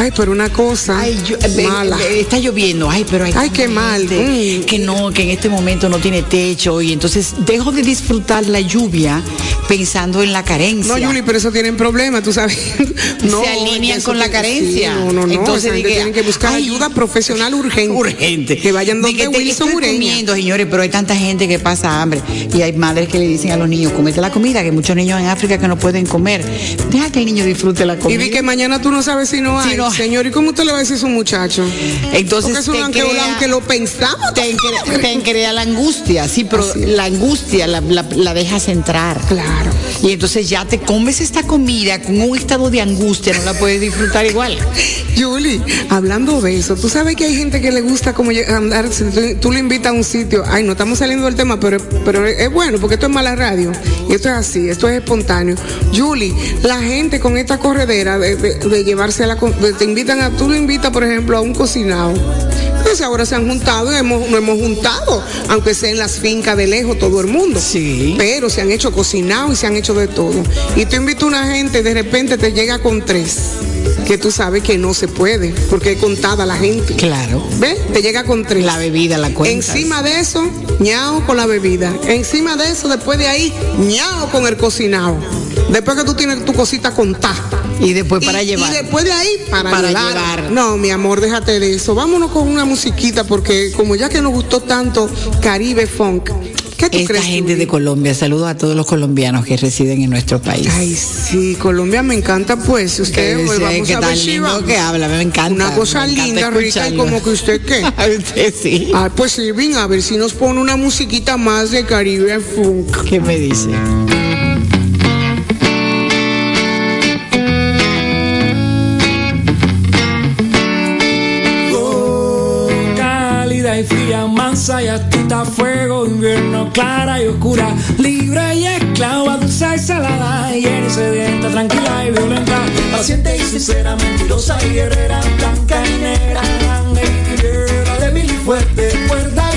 Ay, pero una cosa Ay, yo- eh, mala. eh, está lloviendo, ay, pero hay Ay, qué mal, mm. que no, que en este momento no tiene techo y entonces dejo de disfrutar la lluvia pensando en la carencia. No, Yuli, pero eso tienen problemas, tú sabes. No, Se alinean con la carencia. sí, no, no, no. Entonces diga, tienen que buscar ay, ayuda profesional urgente. urgente. Que vayan De donde que te Wilson estoy comiendo, señores, pero hay tanta gente que pasa hambre y hay madres que le dicen a los niños, comete la comida, que hay muchos niños en África que no pueden comer. Deja que el niño disfrute la Y comida. di que mañana tú no sabes si no hay. Si no Señor, ¿y cómo usted le va a decir a un muchacho? Entonces Porque eso te aunque, crea- aunque lo pensamos. te, cre- te crea la angustia, sí, pero la angustia la, la- la dejas entrar. Claro. Y entonces ya te comes esta comida con un estado de angustia, no la puedes disfrutar igual. Julie, hablando de eso, tú sabes que hay gente que le gusta como andar, si tú, tú le invitas a un sitio, ay, no estamos saliendo del tema, pero, pero es bueno, porque esto es mala radio, y esto es así, esto es espontáneo. Julie, la gente con esta corredera de, de- de llevarse a la, te invitan a, tú le invitas, por ejemplo, a un cocinado. Entonces ahora se han juntado y hemos, nos hemos juntado, aunque sea en las fincas de lejos todo el mundo. Sí. Pero se han hecho cocinados y se han hecho de todo. Y tú invitas a una gente de repente te llega con tres, que tú sabes que no se puede, porque es contada la gente. Claro. ¿Ves? Te llega con tres. La bebida, la cuenta. Encima de eso, ñao con la bebida. Encima de eso, después de ahí, ñao con el cocinado. Después que tú tienes tu cosita contada. Y después para y, llevar. Y después de ahí, para, Para llevar. llevar. No, mi amor, déjate de eso. Vámonos con una musiquita, porque como ya que nos gustó tanto Caribe Funk, ¿qué tú Esta crees? gente de Colombia, saludos a todos los colombianos que residen en nuestro país. Ay, sí, Colombia me encanta, pues. Que Usted, dice, pues, vamos que a ver si que habla, me encanta. Una cosa encanta linda, rica, y como que usted qué. A usted sí. Ay, pues ven a ver si nos pone una musiquita más de Caribe Funk. ¿Qué me dice? Y astita, fuego, invierno, clara y oscura, libre y esclava, dulce y salada, y sedienta, tranquila y violenta, paciente y sincera, mentirosa y guerrera, blanca y negra, ángel y débil y fuerte, cuerda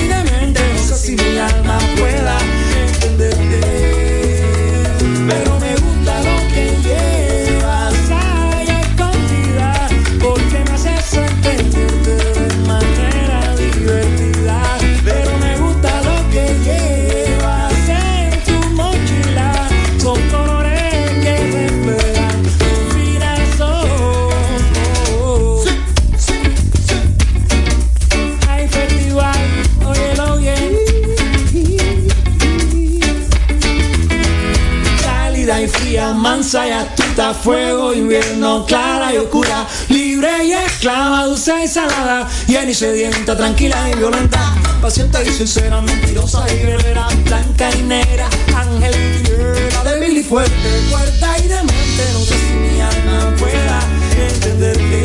mansa y astuta, fuego, invierno, clara y oscura, libre y esclava, dulce y salada, llena y sedienta, tranquila y violenta, paciente y sincera, mentirosa y guerrera, blanca y negra, ángel y débil y fuerte, fuerte y demente, no sé si mi alma pueda entenderte.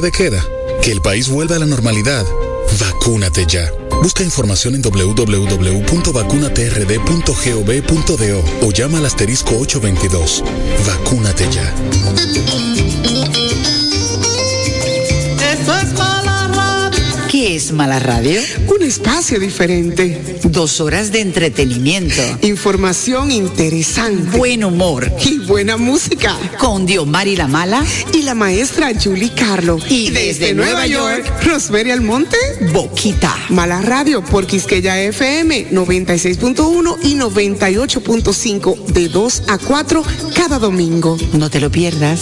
Toque de queda, que el país vuelva a la normalidad. Vacúnate ya. Busca información en www.vacunatrd.gov.do o llama al asterisco 822. Vacúnate ya. Esto es Mala Radio. ¿Qué es Mala Radio? Un espacio diferente. Dos horas de entretenimiento, Información interesante. buen humor, y buena música. con Diomar y la Mala, Y la maestra Julie Carlo. Y desde Nueva York, Rosemary Almonte. Boquita. Mala Radio por Quisqueya FM 96.1 y 98.5 de 2 a 4 cada domingo. No te lo pierdas.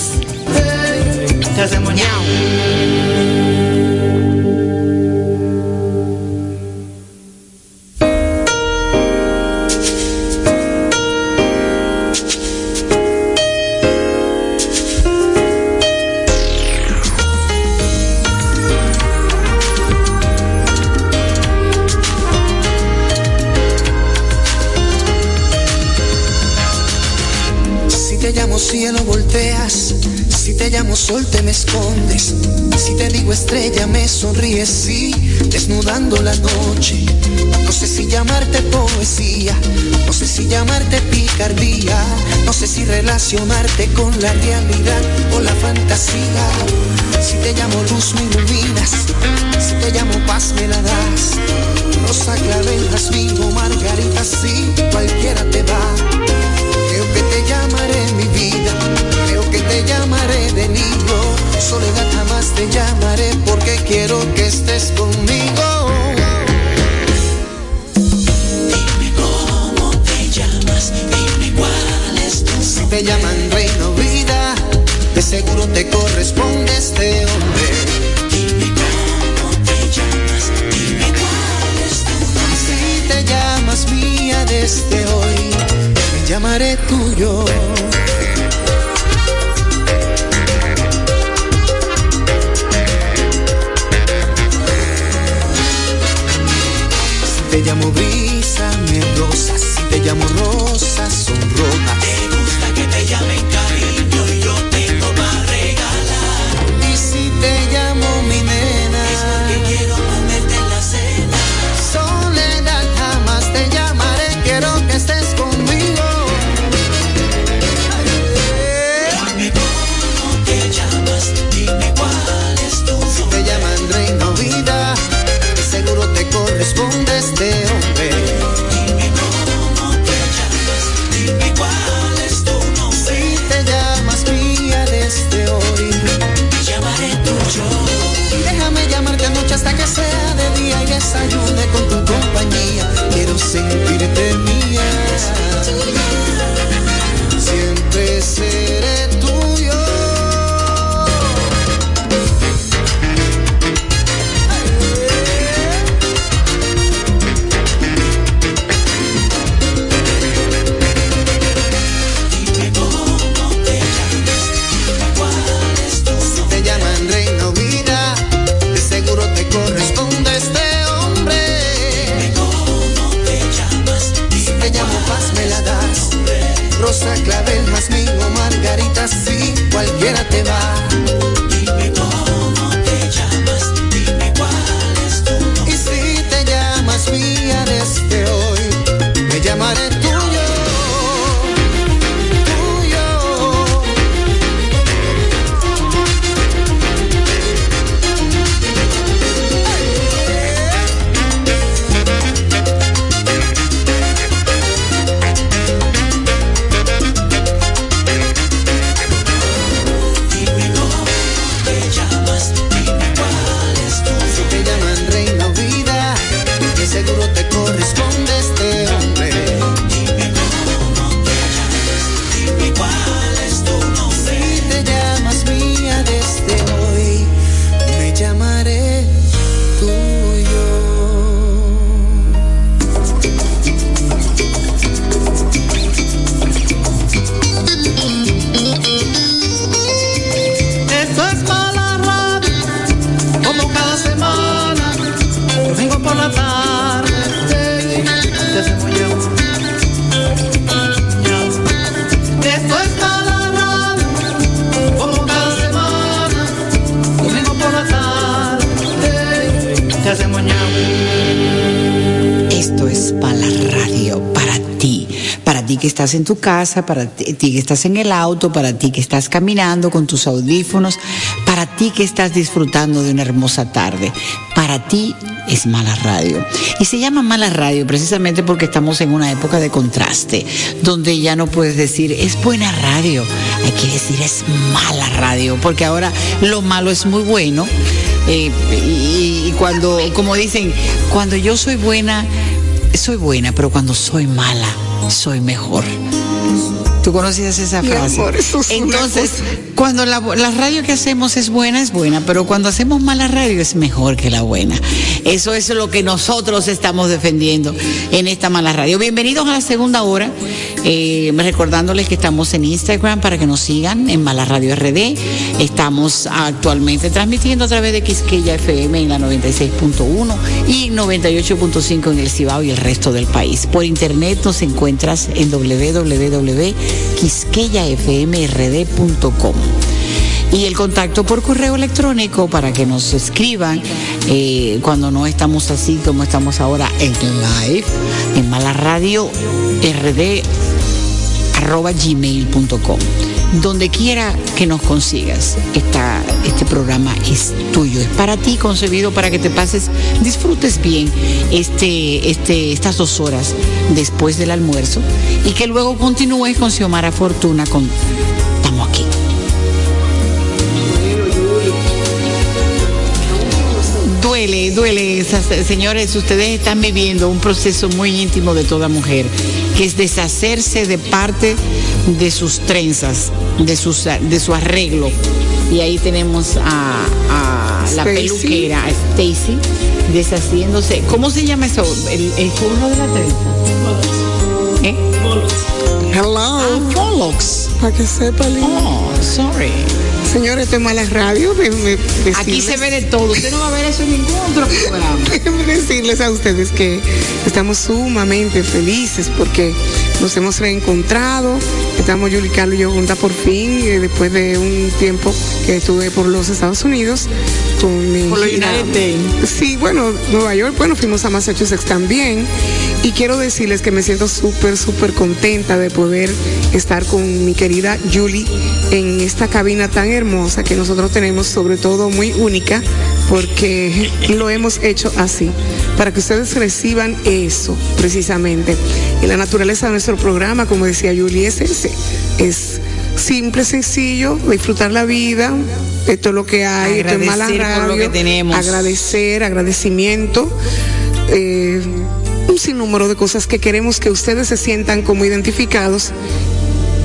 Te llamo cielo volteas, si te llamo sol te me escondes, si te digo estrella me sonríes, sí, desnudando la noche. No sé si llamarte poesía, no sé si llamarte picardía, no sé si relacionarte con la realidad o la fantasía. Si te llamo luz me iluminas, si te llamo paz me la das. Rosa, clavel, jazmín o margarita, sí, cualquiera te va. Creo que te llamaré llamaré de niño. Soledad jamás te llamaré porque quiero que estés conmigo. Dime cómo te llamas, dime cuál es tu Si te llaman reino vida, de seguro te corresponde este hombre. Dime cómo te llamas, dime cuál es tu nombre. Si te llamas mía desde hoy, me llamaré tuyo. Llamo brisa, me rosas. Si te llamo rosa, sonroja. Te ti que estás en tu casa, para ti que estás en el auto, para ti que estás caminando con tus audífonos, para ti que estás disfrutando de una hermosa tarde. Para ti es mala radio. Y se llama mala radio precisamente porque estamos en una época de contraste, donde ya no puedes decir es buena radio, hay que decir es mala radio, porque ahora lo malo es muy bueno. eh, y cuando, como dicen, cuando yo soy buena, soy buena, pero cuando soy mala, soy mejor. ¿Tú conocías esa frase? amor, Entonces. Cuando la, la radio que hacemos es buena, es buena, pero cuando hacemos mala radio es mejor que la buena. Eso es lo que nosotros estamos defendiendo en esta mala radio. Bienvenidos a la segunda hora, eh, recordándoles que estamos en Instagram para que nos sigan en Mala Radio RD. Estamos actualmente transmitiendo a través de Quisqueya FM en la 96.1 y 98.5 en el Cibao y el resto del país. Por internet nos encuentras en www.quisqueyafmrd.com. Y el contacto por correo electrónico para que nos escriban eh, cuando no estamos así como estamos ahora en live, en Mala Radio RD arroba gmail.com. Donde quiera que nos consigas, esta, este programa es tuyo, es para ti, concebido para que te pases, disfrutes bien este, este, estas dos horas después del almuerzo y que luego continúes con Xiomara Fortuna con Estamos aquí. Duele, duele, esas- señores, ustedes están viviendo un proceso muy íntimo de toda mujer, que es deshacerse de parte de sus trenzas, de, sus, de su arreglo. Y ahí tenemos a, a la peluquera, a Stacy, deshaciéndose. ¿Cómo se llama eso? El, el forro de la trenza. ¿Eh? Hello. Ah. Para que sepa, Lina. Oh, sorry. Señores, esto es mala radio. Aquí se ve de todo. Usted no va a ver eso en ningún otro programa. Déjenme decirles a ustedes que estamos sumamente felices porque nos hemos reencontrado. Estamos Yuli Carlos y yo juntas por fin, eh, después de un tiempo que estuve por los Estados Unidos con mi Por los gira. United States. Sí, bueno, Nueva York, bueno, fuimos a Massachusetts también. Y quiero decirles que me siento súper, súper contenta de poder estar con mi querida Julie en esta cabina tan hermosa que nosotros tenemos, sobre todo muy única, porque lo hemos hecho así, para que ustedes reciban eso, precisamente. Y la naturaleza de nuestro programa, como decía Julie, es ese, es simple, sencillo, disfrutar la vida, esto es lo que hay, esto es mala Agradecer por lo que tenemos. agradecer, agradecimiento. eh, un sinnúmero de cosas que queremos que ustedes se sientan como identificados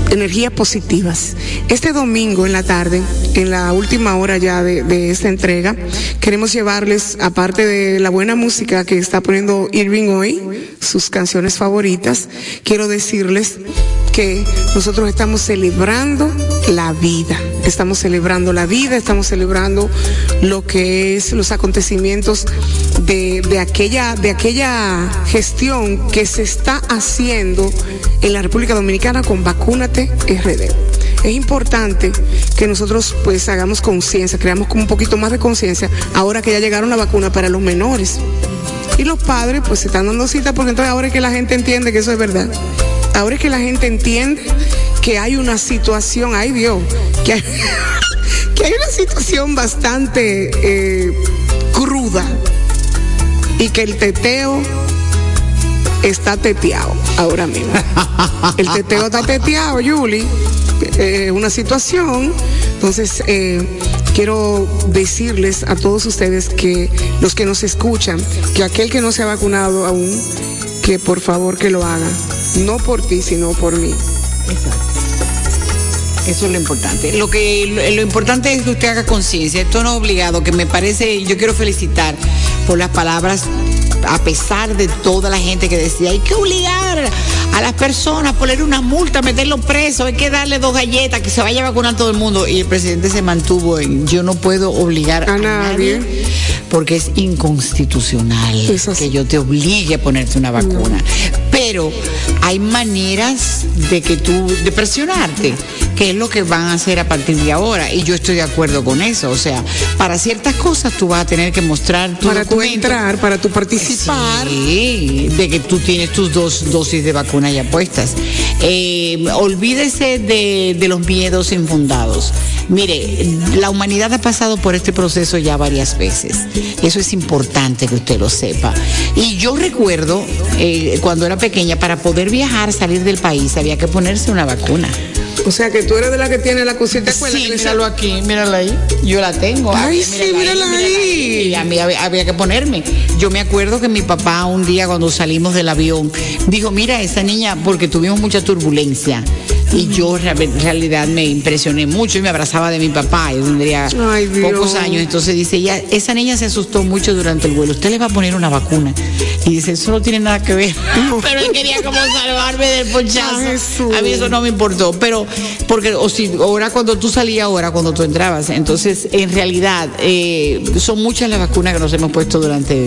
energías positivas. Este domingo en la tarde, en la última hora ya de, esta entrega, queremos llevarles, aparte de la buena música que está poniendo Irving hoy, sus canciones favoritas, quiero decirles que nosotros estamos celebrando la vida. Estamos celebrando la vida, estamos celebrando lo que es los acontecimientos de, de aquella, de aquella gestión que se está haciendo en la República Dominicana con Vacúnate RD. Es importante que nosotros pues hagamos conciencia, creamos como un poquito más de conciencia ahora que ya llegaron la vacuna para los menores. Y los padres pues se están dando cita porque entonces ahora es que la gente entiende que eso es verdad. Ahora es que la gente entiende que hay una situación, ay Dios, que hay, que hay una situación bastante eh, cruda y que el teteo está teteado ahora mismo. El teteo está teteado, Yuli. Eh, una situación. Entonces, eh, quiero decirles a todos ustedes que los que nos escuchan, que aquel que no se ha vacunado aún, que por favor que lo haga. No por ti, sino por mí. Eso es lo importante. Lo que lo, lo importante es que usted haga conciencia. Esto no es obligado, que me parece, yo quiero felicitar por las palabras, a pesar de toda la gente que decía, hay que obligar a las personas a poner una multa, meterlo preso, hay que darle dos galletas, que se vaya a vacunar todo el mundo. Y el presidente se mantuvo en, yo no puedo obligar a, nadie. porque es inconstitucional Es que yo te obligue a ponerte una vacuna. Pero hay maneras de que tú, de presionarte. Que es lo que van a hacer a partir de ahora. Y yo estoy de acuerdo con eso. O sea, para ciertas cosas tú vas a tener que mostrar tu Para documento. entrar, para tú participar. Sí, de que tú tienes tus dos dosis de vacuna ya puestas. Eh, olvídese de, de los miedos infundados. Mire, la humanidad ha pasado por este proceso ya varias veces. Eso es importante que usted lo sepa. Y yo recuerdo, eh, cuando era pequeña, para poder viajar, salir del país, había que ponerse una vacuna. O sea que tú eres de la que tiene la cosita. Sí, míralo aquí, mírala ahí. Yo la tengo. Ay, Aquí, sí, mírala ahí. Y a mí había, había que ponerme. Yo me acuerdo que mi papá un día cuando salimos del avión dijo, mira, esa niña, porque tuvimos mucha turbulencia. Y yo en realidad me impresioné mucho y me abrazaba de mi papá. Yo tendría Ay, pocos años. Entonces dice, ella, esa niña se asustó mucho durante el vuelo. Usted le va a poner una vacuna. Y dice, eso no tiene nada que ver. Pero él quería como salvarme del ponchazo. Ay. A mí eso no me importó. Pero, porque, o si, ahora cuando tú salías, ahora cuando tú entrabas. Entonces, en realidad, eh, son muchas las vacunas que nos hemos puesto durante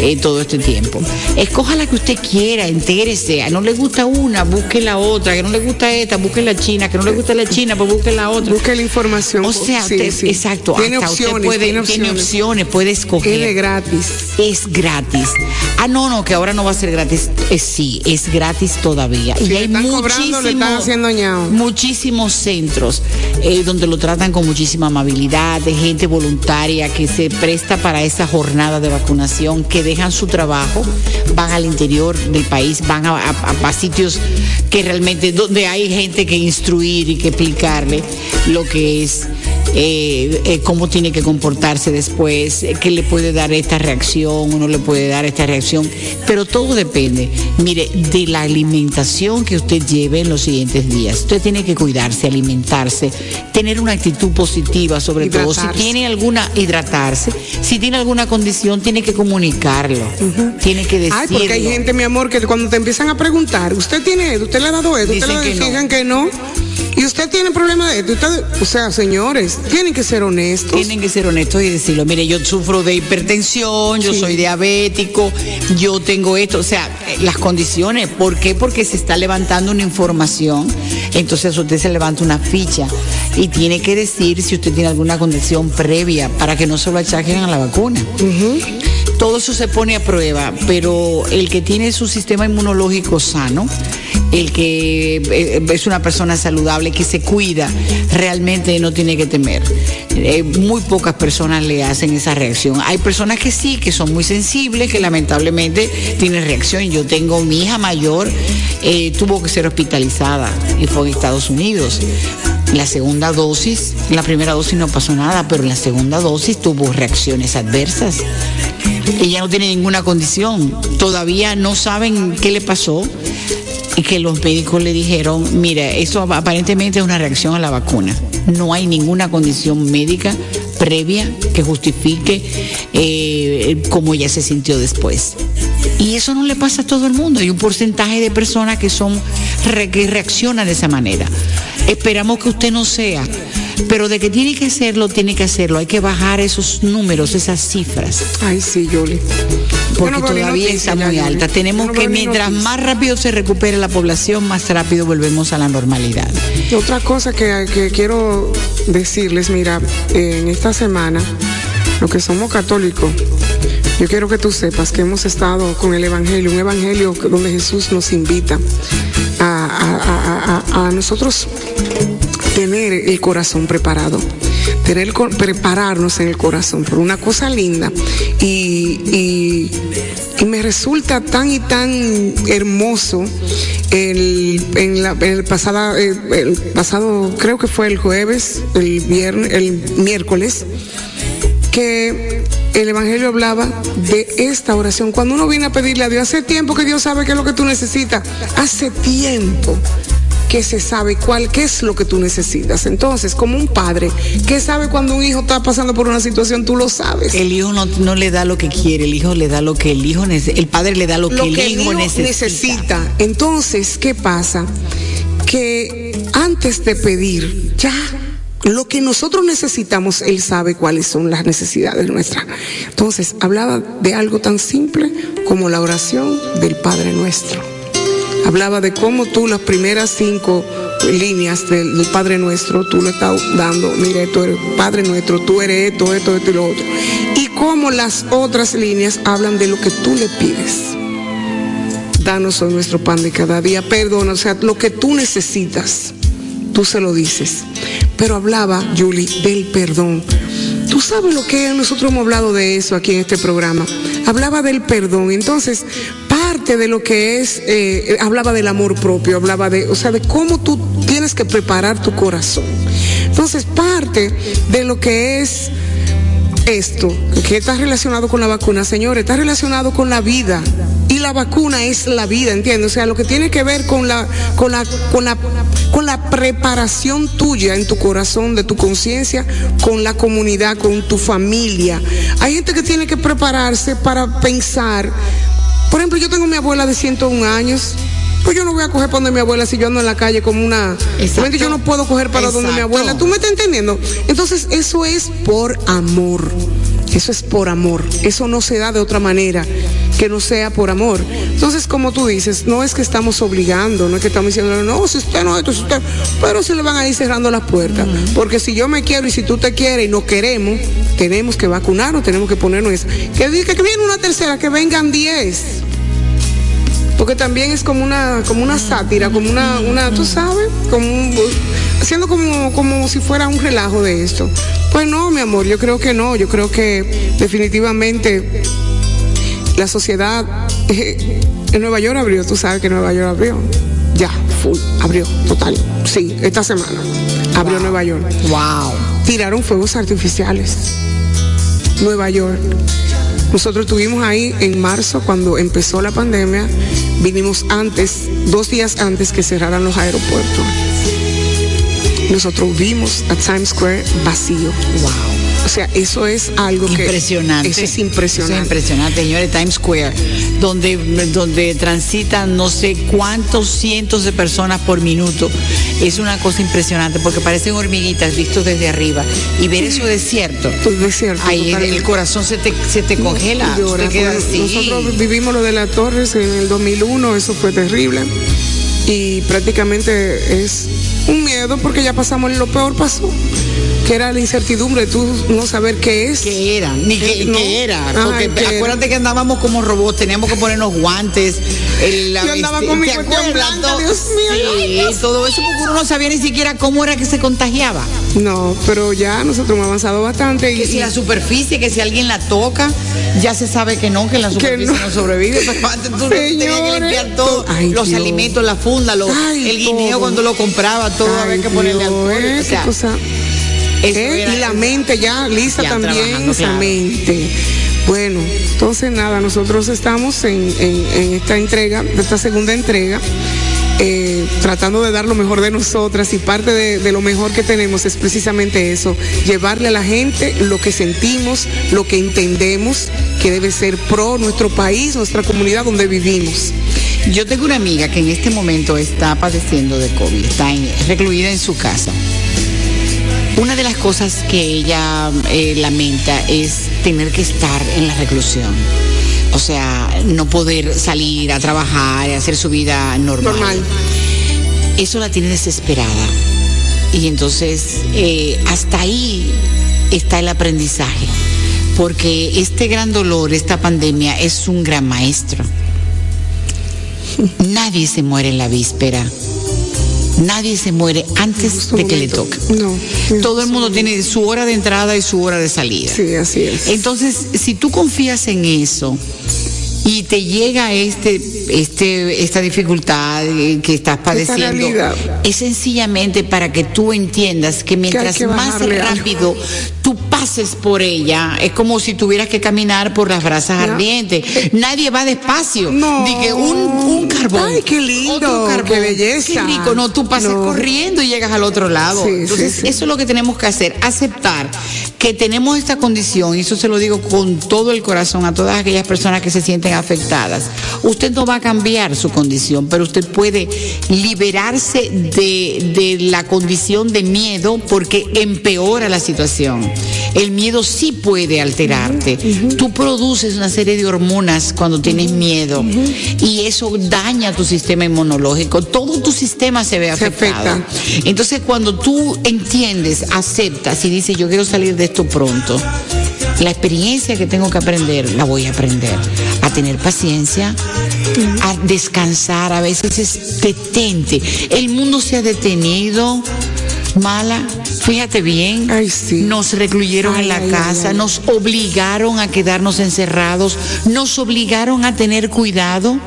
eh, todo este tiempo. Escoja la que usted quiera, entérese. No le gusta una, busque la otra. Que no le gusta esta, busque la china. Que no le gusta la china, pues busque la otra. Busque la información. O sea, Sí, usted- sí. exacto. Tiene hasta usted opciones, puede- tiene tiene opciones. opciones, puede escoger Es gratis. es gratis. Ah, no, no, que ahora no va a ser gratis. Eh, sí, es gratis todavía. Si y hay muchísimos, muchísimos centros eh, donde lo tratan con muchísima amabilidad, de gente voluntaria que se presta para esa jornada de vacunación, que dejan su trabajo, van al interior del país, van a, a- a sitios que realmente, donde hay gente que instruir y que explicarle lo que es eh, eh, cómo tiene que comportarse después, eh, qué le puede dar esta reacción, uno le puede dar esta reacción, pero todo depende, mire, de la alimentación que usted lleve en los siguientes días. Usted tiene que cuidarse, alimentarse, tener una actitud positiva, sobre todo si tiene alguna, hidratarse, si tiene alguna condición, tiene que comunicarlo, tiene que decirlo. Ay, porque hay gente, mi amor, que cuando te empiezan a preguntar, ¿usted tiene? ¿Usted le ha dado esto? ¿Usted le no. fijan que no? ¿Y usted tiene problema de esto? Usted- o sea, señores, tienen que ser honestos. Tienen que ser honestos y decirlo. Mire, yo sufro de hipertensión, yo Sí. soy diabético, yo tengo esto. O sea, eh, las condiciones. ¿Por qué? Porque se está levantando una información. Entonces usted se levanta una ficha y tiene que decir si usted tiene alguna condición previa para que no se lo achaquen a la vacuna. Todo eso se pone a prueba, pero el que tiene su sistema inmunológico sano, el que eh, es una persona saludable, que se cuida, realmente no tiene que temer. Eh, muy pocas personas le hacen esa reacción. Hay personas que sí, que son muy sensibles, que lamentablemente tienen reacción. Yo tengo mi hija mayor, eh, tuvo que ser hospitalizada y fue en Estados Unidos. La segunda dosis, la primera dosis no pasó nada, pero en la segunda dosis tuvo reacciones adversas. Ella no tiene ninguna condición. Todavía no saben qué le pasó y que los médicos le dijeron, mira, eso aparentemente es una reacción a la vacuna. No hay ninguna condición médica previa que justifique eh, cómo ella se sintió después. Y eso no le pasa a todo el mundo. Hay un porcentaje de personas que son que reaccionan de esa manera. Esperamos que usted no sea, pero de que tiene que hacerlo, tiene que hacerlo. Hay que bajar esos números, esas cifras Ay, sí, Yoli. Porque todavía está muy alta. Tenemos que, mientras más rápido se recupere la población, más rápido volvemos a la normalidad. Otra cosa que, que quiero decirles, mira, en esta semana, los que somos católicos, yo quiero que tú sepas que hemos estado con el Evangelio, un Evangelio donde Jesús nos invita a, a- a- a- a nosotros tener el corazón preparado, tener, prepararnos en el corazón por una cosa linda. Y, me resulta tan y tan hermoso el, en, la, el, pasada, eh, el pasado, creo que fue el jueves, el viernes, el miércoles, que el Evangelio hablaba de esta oración. Cuando uno viene a pedirle a Dios, hace tiempo que Dios sabe qué es lo que tú necesitas. Hace tiempo que se sabe cuál, qué es lo que tú necesitas. Entonces, como un padre que sabe cuando un hijo está pasando por una situación, tú lo sabes. El hijo no, no le da lo que quiere, el hijo le da lo que el hijo nece- el padre le da lo, lo que, que el hijo necesita. Entonces, ¿qué pasa? Que antes de pedir, ya lo que nosotros necesitamos, Él sabe cuáles son las necesidades nuestras. Entonces, hablaba de algo tan simple como la oración del Padre Nuestro. Hablaba de cómo tú las primeras cinco líneas del, Padre Nuestro, tú le estás dando, mire, tú eres Padre Nuestro, tú eres esto, esto, esto y lo otro. Y cómo las otras líneas hablan de lo que tú le pides. Danos hoy nuestro pan de cada día, perdona, o sea, lo que tú necesitas, tú se lo dices. Pero hablaba, Julie, del perdón. Tú sabes lo que nosotros hemos hablado de eso aquí en este programa. Hablaba del perdón. Entonces, de lo que es, eh, hablaba del amor propio, hablaba de, o sea, de cómo tú tienes que preparar tu corazón. Entonces, parte de lo que es esto, que está relacionado con la vacuna, señores, está relacionado con la vida. Y la vacuna es la vida, ¿entiendes? O sea, lo que tiene que ver con la, con la, con la, con la preparación tuya en tu corazón, de tu conciencia, con la comunidad, con tu familia. Hay gente que tiene que prepararse para pensar. Por ejemplo, yo tengo mi abuela de 101 años. Pues yo no voy a coger para donde mi abuela si yo ando en la calle como una. Exacto. Yo no puedo coger para donde mi abuela. ¿Tú me estás entendiendo? Entonces, eso es por amor. Eso es por amor. Eso no se da de otra manera que no sea por amor. Entonces, como tú dices, no es que estamos obligando, no es que estamos diciendo, no, si usted no, esto, si usted. Pero se le van a ir cerrando las puertas. Porque si yo me quiero y si tú te quieres y no queremos, tenemos que vacunarnos, tenemos que ponernos eso. Que diga que viene una tercera, que vengan 10 porque también es como una como una sátira como una una tú sabes como un, haciendo como como si fuera un relajo de esto. Pues no mi amor yo creo que no yo creo que definitivamente la sociedad eh, en Nueva York abrió tú sabes que Nueva York abrió. Ya full abrió total. Sí esta semana abrió Nueva York. Wow. Tiraron fuegos artificiales. Nueva York nosotros estuvimos ahí en marzo cuando empezó la pandemia. Vinimos antes, dos días antes que cerraran los aeropuertos. Nosotros vimos a Times Square vacío. Wow. O sea, eso es algo que impresionante. Eso es impresionante. Eso es impresionante, señores. Times Square, donde, donde transitan no sé cuántos cientos de personas por minuto. Es una cosa impresionante porque parecen hormiguitas vistos desde arriba. Y ver eso desierto. Pues desierto, Ahí el, totalmente. el corazón se te, se te congela. Y llora, Te queda así. Nosotros vivimos lo de las torres en el 2001, eso fue terrible. Y prácticamente es un miedo porque ya pasamos, lo peor pasó, que era la incertidumbre, tú no saber qué es. ¿Qué era? Ni qué, No. qué era. Porque acuérdate que andábamos como robots, teníamos que ponernos guantes. El, la Yo andaba con mi blanca, Todo- Dios mío, Sí, todo eso porque uno no sabía ni siquiera cómo era que se contagiaba. No, pero ya nosotros hemos avanzado bastante. Y, Que si la superficie, que si alguien la toca, ya se sabe que no, que la superficie no. no. sobrevive. Pero antes tú tenías que limpiar todo, Ay, los Dios. alimentos, la funda, los- Ay, el guineo todo. cuando lo compraba, todo había que ponerle alcohol. eh, o sea, qué cosa. ¿Eh? y la mente ya lista Ya también, esa claro. mente. Bueno, entonces nada, nosotros estamos en, en- en esta entrega, de esta segunda entrega, eh, tratando de dar lo mejor de nosotras y parte de, de lo mejor que tenemos es precisamente eso, llevarle a la gente lo que sentimos, lo que entendemos que debe ser pro nuestro país, nuestra comunidad donde vivimos. Yo tengo una amiga que en este momento está padeciendo de COVID, está en- recluida en su casa. Una de las cosas que ella eh, lamenta es tener que estar en la reclusión. O sea, no poder salir a trabajar, y hacer su vida normal. Normal. Eso la tiene desesperada. Y entonces, eh, hasta ahí está el aprendizaje. Porque este gran dolor, esta pandemia, es un gran maestro. Nadie se muere en la víspera. Nadie se muere antes Justo de que le toque. No. Todo el mundo tiene su hora de entrada y su hora de salida. Sí, así es. Entonces, si tú confías en eso y te llega este, este, esta dificultad eh, que estás padeciendo, es sencillamente para que tú entiendas que mientras que más algo. rápido tú pases por ella, es como si tuvieras que caminar por las brasas ardientes. Nadie va despacio. No. Di que un, un carbón. Ay, qué lindo, otro carbón, qué belleza. Qué rico. No, tú pasas No. corriendo y llegas al otro lado. Sí, Entonces, sí, sí. eso es lo que tenemos que hacer, aceptar que tenemos esta condición, y eso se lo digo con todo el corazón a todas aquellas personas que se sienten afectadas, usted no va a cambiar su condición, pero usted puede liberarse de, de la condición de miedo porque empeora la situación. El miedo sí puede alterarte. Tú produces una serie de hormonas cuando tienes miedo y eso daña tu sistema inmunológico. Todo tu sistema se ve Se afectado. afecta. Entonces, cuando tú entiendes, aceptas y dices, yo quiero salir de esto pronto, la experiencia que tengo que aprender, la voy a aprender. A tener paciencia, a descansar, a veces es detente. El mundo se ha detenido. Mala, fíjate bien, Ay, sí. nos recluyeron Ay, en la ay, casa, nos obligaron a quedarnos encerrados, nos obligaron a tener cuidado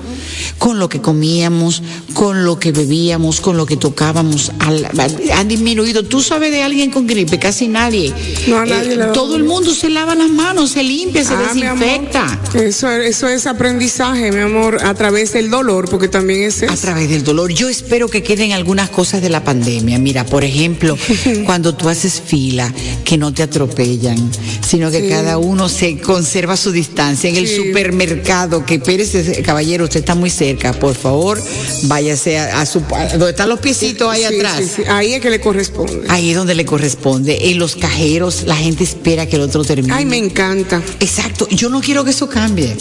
con lo que comíamos, con lo que bebíamos, con lo que tocábamos. Han disminuido. ¿Tú sabes de alguien con gripe? Casi nadie. Eh, No, a nadie le da todo el mundo se lava las manos, se limpia, se Ah, desinfecta. Eso, eso es aprendizaje, mi amor, a través del dolor, porque también es A eso. través del dolor. Yo espero que queden algunas cosas de la pandemia. Mira, por ejemplo, cuando tú haces fila, que no te atropellan, sino que Sí. cada uno se conserva su distancia. En el supermercado, que Pérez, caballero, usted está muy cerca, por favor, váyase a, a su. a donde están los piecitos ahí Sí, atrás. sí, sí, Ahí es que le corresponde. Ahí es donde le corresponde. En los cajeros, la gente espera que el otro termine. Ay, me encanta. Exacto. Yo no quiero que eso cambie.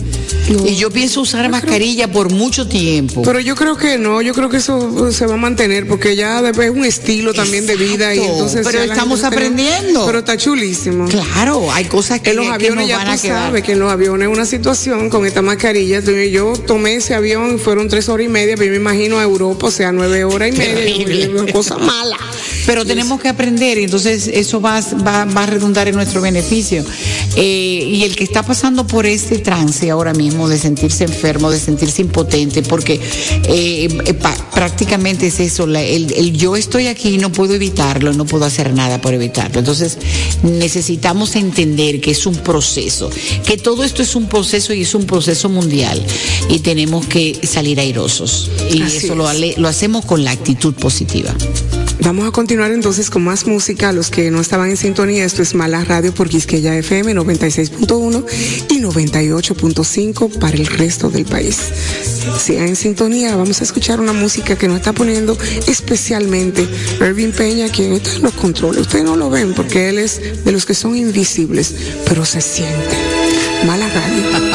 No. Y yo pienso usar mascarilla por mucho tiempo. Pero yo creo que no, yo creo que eso uh, se va a mantener porque ya después es un estilo también de vida y entonces pero estamos aprendiendo. Pero está chulísimo. Claro, hay cosas que, En los que aviones nos ya van tú a quedar. sabes que en los aviones es una situación con esta mascarilla. Yo tomé ese avión fueron tres horas y media, pero yo me imagino a Europa, o sea, nueve horas y media. Una cosa mala. Pero tenemos que aprender entonces eso va, va, va a redundar en nuestro beneficio. Eh, y el que está pasando por este trance ahora mismo de sentirse enfermo, de sentirse impotente, porque eh, eh, pa- prácticamente es eso, la- el, el yo estoy aquí y no puedo evitarlo, no puedo hacer nada por evitarlo. Entonces necesitamos entender que es un proceso, que todo esto es un proceso y es un proceso mundial y tenemos que salir airosos. Y Así eso lo, lo hacemos con la actitud positiva. Vamos a continuar entonces con más música. Los que no estaban en sintonía, esto es Mala Radio por Quisqueya FM 96.1 y 98.5 para el resto del país. Sigan en sintonía, vamos a escuchar una música que nos está poniendo especialmente Irving Peña, quien está en los controles. Ustedes no lo ven porque él es de los que son invisibles, pero se siente. Mala Radio.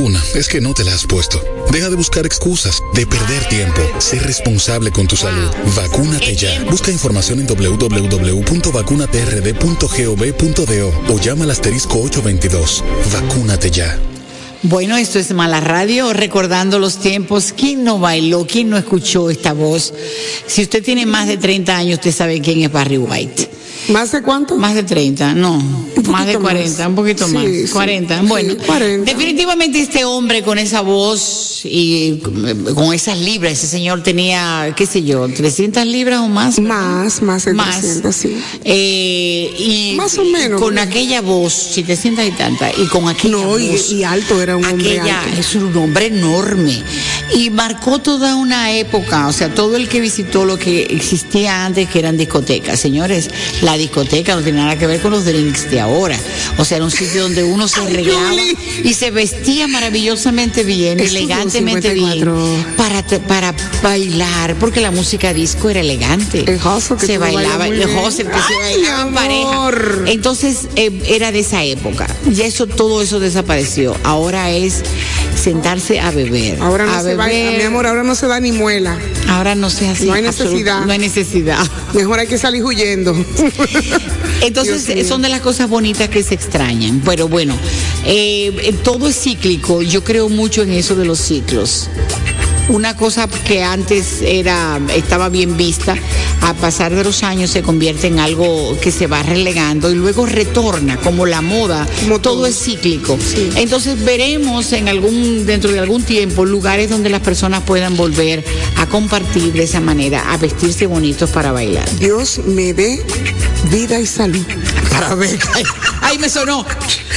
Vacuna es que no te la has puesto. Deja de buscar excusas, de perder tiempo. Sé responsable con tu salud. Vacúnate ya. Busca información en www.vacunatrd.gov.do o llama al asterisco 822. Vacúnate ya. Bueno, esto es Mala Radio, recordando los tiempos. ¿Quién no bailó? ¿Quién no escuchó esta voz? Si usted tiene más de 30 años, usted sabe quién es Barry White. ¿Más de cuánto? Más de 30, no. Más de poquito 40, más. un poquito más. sí. 40. Sí, Bueno, 40. definitivamente este hombre con esa voz y eh, con esas libras, ese señor tenía, qué sé yo, 300 libras o más. Más, más de 300, sí. Eh, y Más o menos. Con aquella voz, 700 y tantas, y con aquella No, y- voz. y alto, era un hombre aquella- alto. Es un hombre enorme. Y marcó toda una época, o sea, todo el que visitó lo que existía antes, que eran discotecas. Señores, la discoteca, no tiene nada que ver con los drinks de ahora. O sea, era un sitio donde uno se arreglaba y se vestía maravillosamente bien, Estudio elegantemente 54. bien, para, para bailar, porque la música disco era elegante. El que se bailaba, el hustle que se Ay, bailaba en pareja. Entonces eh, era de esa época. Ya eso, todo eso desapareció. Ahora es sentarse a beber. Ahora no a se va, beber. mi amor, ahora no se da ni muela. Ahora no se hace. No hay necesidad. No hay necesidad. Mejor hay que salir huyendo. Entonces Dios son de las cosas bonitas que se extrañan. Pero bueno, eh, todo es cíclico. Yo creo mucho en eso de los ciclos. Una cosa que antes era estaba bien vista, a pasar de los años se convierte en algo que se va relegando y luego retorna, como la moda. todo es cíclico. Entonces veremos en algún dentro de algún tiempo lugares donde las personas puedan volver a compartir de esa manera, a vestirse bonitos para bailar. Dios me dé vida y salud. Para ver. Ay, me sonó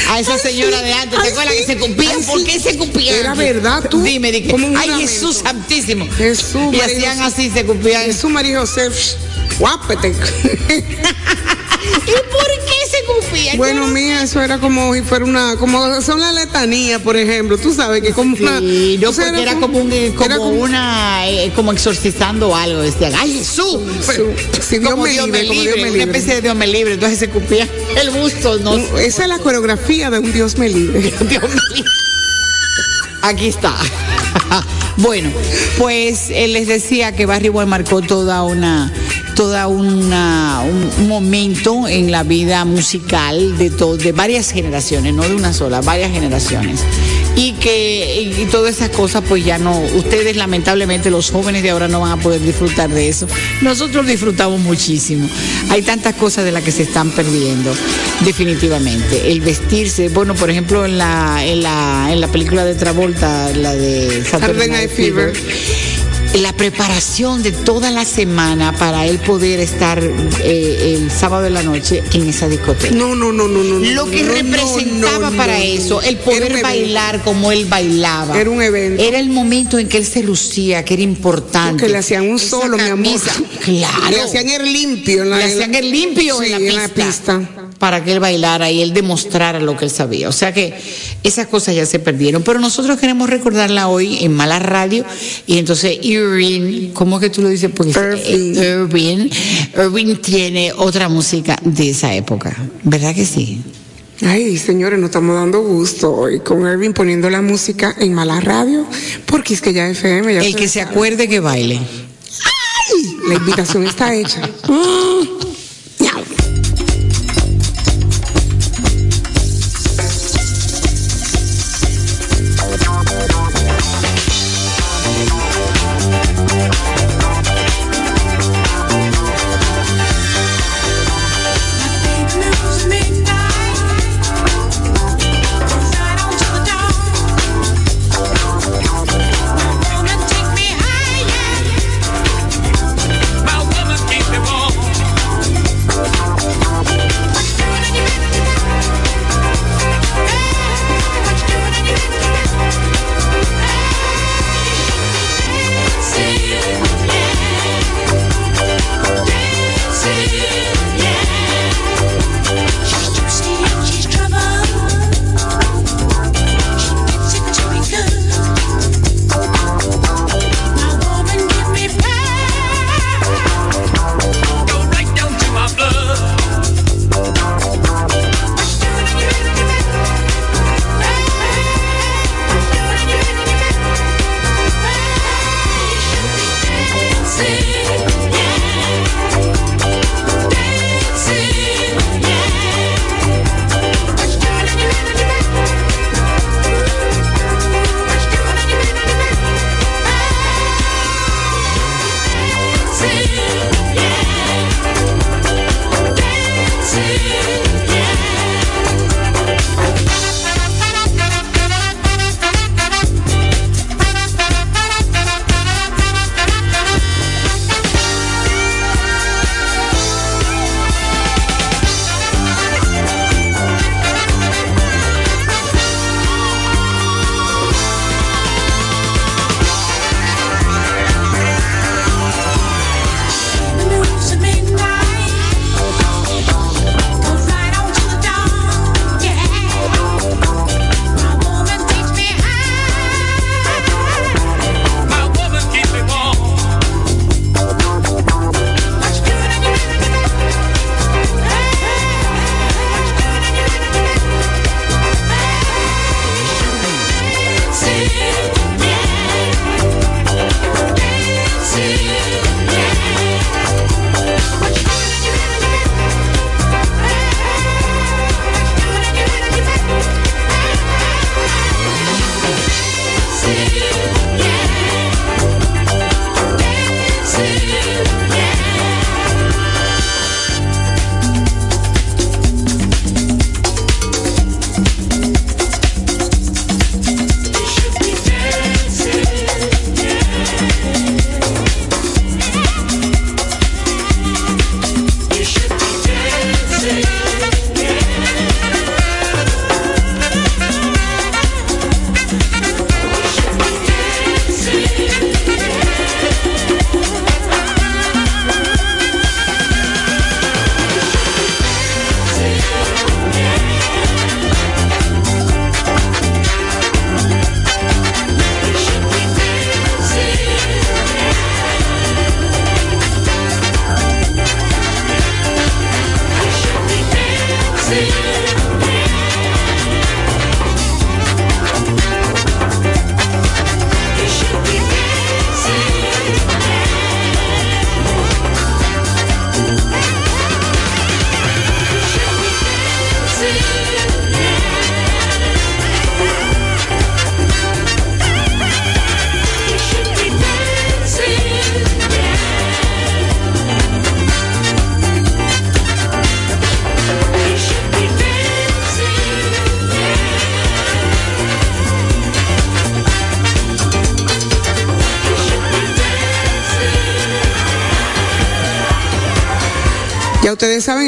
a esa señora de antes. ¿Te acuerdas que se cupían? ¿Por qué se cupían? Era verdad, tú. Dime, dije. Como un Ay. Jesús Santísimo. Jesús, Y hacían así, se cupían. Jesús María José, guápete. Bueno, mía, eso era como si fuera una, como son las letanías, por ejemplo. Tú sabes que como una. Sí, no, o sea, porque era como, un, eh, era como una, eh, como exorcizando algo. Decían, ¡ay, Jesús! Su- si Dios como me Dios libre, me como libre, Dios me una libre. especie de Dios me libre. Entonces se cupían el busto, no. Esa es la coreografía de un Dios me libre. Dios mío. Aquí está. Bueno, pues eh, les decía que Barry Boy marcó toda una toda una un, momento en la vida musical de to- de varias generaciones, no de una sola, varias generaciones. Y que y, y todas esas cosas pues ya no ustedes lamentablemente los jóvenes de ahora no van a poder disfrutar de eso. Nosotros disfrutamos muchísimo. Hay tantas cosas de las que se están perdiendo definitivamente. El vestirse, bueno, por ejemplo, en la en la en la película de Travolta, la de Saturday Night Fever. La preparación de toda la semana para él poder estar eh, el sábado de la noche en esa discoteca. No, no, no, no, no. Lo que no, representaba no, para eso, el poder bailar como él bailaba. Era un evento. Era el momento en que él se lucía, que era importante. Porque le hacían un Esa solo, mi amor. Claro. Le hacían el limpio en la, Le hacían el limpio Sí, en, la pista, pista. Para que él bailara y él demostrara lo que él sabía. O sea que esas cosas ya se perdieron. Pero nosotros queremos recordarla hoy en Mala Radio. Y entonces Irving, ¿cómo es que tú lo dices? Porque Irving. Irving, Irving tiene otra música de esa época. ¿Verdad que sí? Ay, señores, nos estamos dando gusto hoy con Erwin poniendo la música en mala radio, porque es que ya FM, ya El que se acuerde que baile. la invitación está hecha.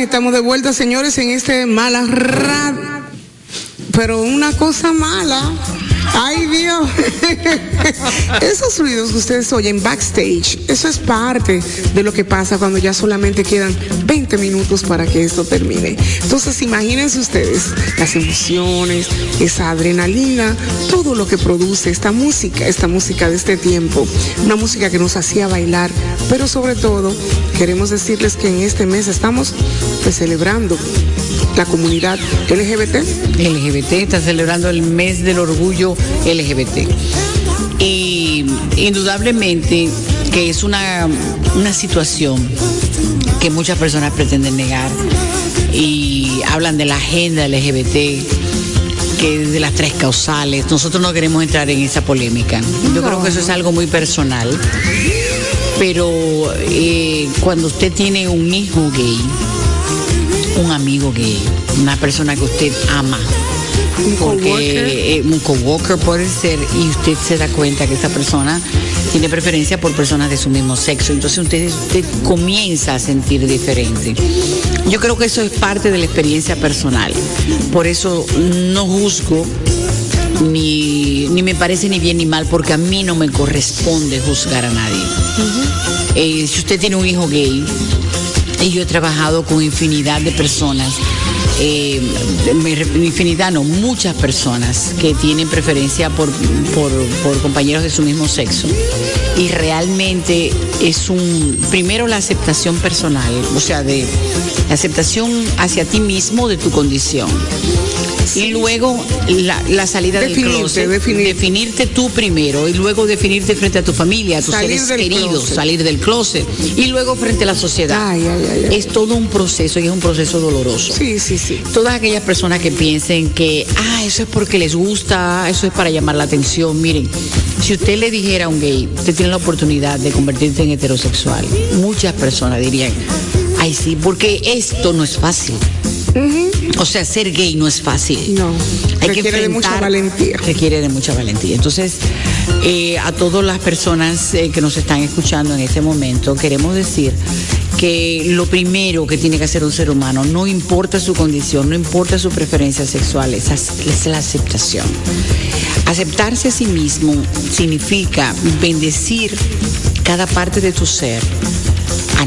Estamos de vuelta, señores, en este mala rad. Pero una cosa mala. Ay, Dios. Esos ruidos que ustedes oyen backstage, eso es parte de lo que pasa cuando ya solamente quedan 20 minutos para que esto termine. Entonces, imagínense ustedes las emociones, esa adrenalina, todo lo que produce esta música, esta música de este tiempo, una música que nos hacía bailar, pero sobre todo queremos decirles que en este mes estamos pues, celebrando la comunidad LGBT. LGBT está celebrando el mes del orgullo LGBT. Y indudablemente que es una, una situación que muchas personas pretenden negar y hablan de la agenda LGBT que de las tres causales. Nosotros no queremos entrar en esa polémica. Yo creo que eso es algo muy personal. Pero eh, cuando usted tiene un hijo gay, un amigo gay, una persona que usted ama, porque eh, un coworker puede ser y usted se da cuenta que esa persona tiene preferencia por personas de su mismo sexo, entonces usted, usted comienza a sentir diferente. Yo creo que eso es parte de la experiencia personal, por eso no juzgo ni, ni me parece ni bien ni mal, porque a mí no me corresponde juzgar a nadie. Eh, si usted tiene un hijo gay, y yo he trabajado con infinidad de personas, eh, infinidad, no, muchas personas que tienen preferencia por, por, por compañeros de su mismo sexo. Y realmente es un, primero la aceptación personal, o sea, de la aceptación hacia ti mismo de tu condición. Y luego la, la salida Definirte, del closet. definirte. Definirte tú primero y luego definirte frente a tu familia, a tus Salir seres queridos, closet. salir del closet y luego frente a la sociedad. Ay, ay, ay. Es todo un proceso y es un proceso doloroso. Sí, sí, sí. Todas aquellas personas que piensen que, ah, eso es porque les gusta, eso es para llamar la atención, miren, si usted le dijera a un gay, usted tiene la oportunidad de convertirse en heterosexual, muchas personas dirían, ay sí, porque esto no es fácil. O sea, ser gay no es fácil. No, Hay que requiere de mucha valentía. Requiere de mucha valentía. Entonces, eh, a todas las personas eh, que nos están escuchando en este momento, queremos decir que lo primero que tiene que hacer un ser humano, no importa su condición, no importa su preferencia sexual, es, es la aceptación. Aceptarse a sí mismo significa bendecir cada parte de tu ser,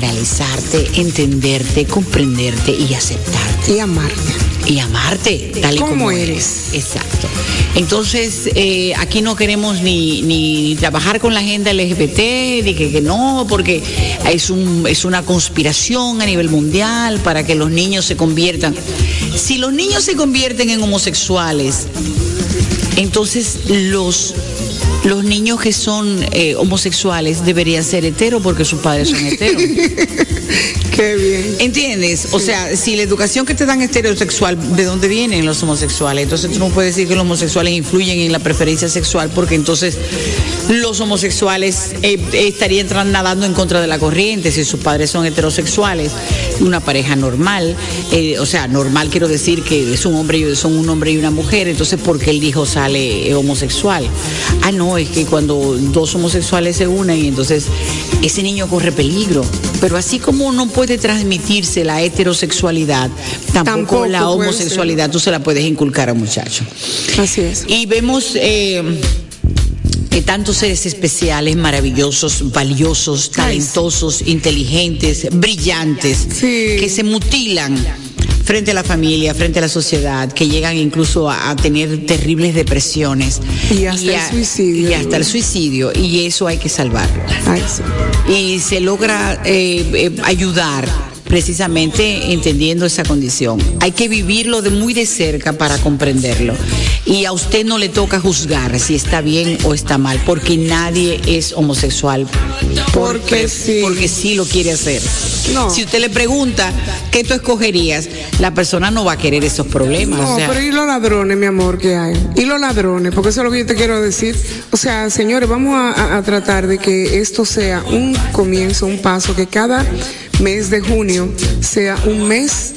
analizarte, entenderte, comprenderte y aceptarte Y amarte. y amarte tal y ¿Cómo como eres? eres. Exacto. Entonces, eh, aquí no queremos ni, ni trabajar con la agenda LGBT, ni que, que no, porque es, un, es una conspiración a nivel mundial para que los niños se conviertan. Si los niños se convierten en homosexuales, entonces los, los niños que son eh, homosexuales deberían ser heteros porque sus padres son heteros. Qué bien. ¿Entiendes? O sea, si la educación que te dan es heterosexual, ¿de dónde vienen los homosexuales? Entonces tú no puedes decir que los homosexuales influyen en la preferencia sexual porque entonces los homosexuales eh, estarían nadando en contra de la corriente si sus padres son heterosexuales. Una pareja normal, eh, o sea, normal quiero decir que es un hombre y son un hombre y una mujer, entonces ¿por qué el hijo sale homosexual? Ah, no, es que cuando dos homosexuales se unen, entonces ese niño corre peligro. Pero así como no puede transmitirse la heterosexualidad, tampoco, Tampoco la homosexualidad tú se la puedes inculcar a un muchacho. Así es. Y vemos eh, eh, tantos seres especiales, maravillosos, valiosos, talentosos, inteligentes, brillantes, que se mutilan frente a la familia, frente a la sociedad, que llegan incluso a, a tener terribles depresiones. Y hasta el suicidio. Y hasta el suicidio. Y eso hay que salvarlo. Ay, sí. Y se logra eh, eh, ayudar precisamente entendiendo esa condición. Hay que vivirlo de muy de cerca para comprenderlo. Y a usted no le toca juzgar si está bien o está mal, porque nadie es homosexual. Porque sí. Porque sí lo quiere hacer. No. Si usted le pregunta qué tú escogerías, la persona no va a querer esos problemas. No, o sea, pero ¿y los ladrones, mi amor, que hay? ¿Y los ladrones? Porque eso es lo que yo te quiero decir. O sea, señores, vamos a, a- a tratar de que esto sea un comienzo, un paso, que cada mes de junio sea un mes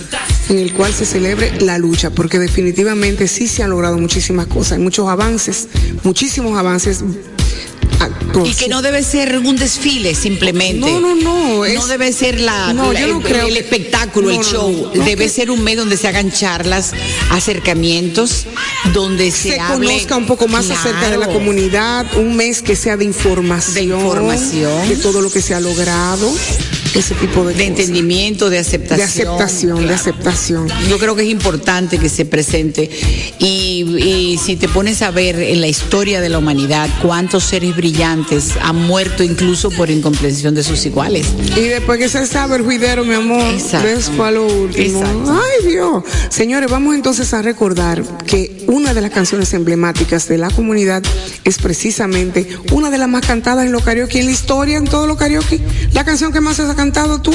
en el cual se celebre la lucha, porque definitivamente sí se han logrado muchísimas cosas, hay muchos avances, muchísimos avances Y que no debe ser un desfile simplemente. No, no, no, es- no debe ser la, No, la- yo no el, creo el espectáculo, no, el show. debe ser un mes donde se hagan charlas, acercamientos, donde se, se hable- conozca un poco más acerca de la comunidad, un mes que sea de información, De información. de todo lo que se ha logrado, ese tipo de, de cosas. entendimiento, de aceptación. de aceptación, de aceptación. Yo creo que es importante que se presente y, y si te pones a ver en la historia de la humanidad cuántos seres brillantes han muerto incluso por incomprensión de sus iguales. Y después que se sabe el juidero, mi amor, Exacto. después a lo último. Exacto. Ay, Dios. Señores, vamos entonces a recordar que una de las canciones emblemáticas de la comunidad es precisamente una de las más cantadas en los karaoke, en la historia, en todos los karaoke. La canción que más has cantado tú,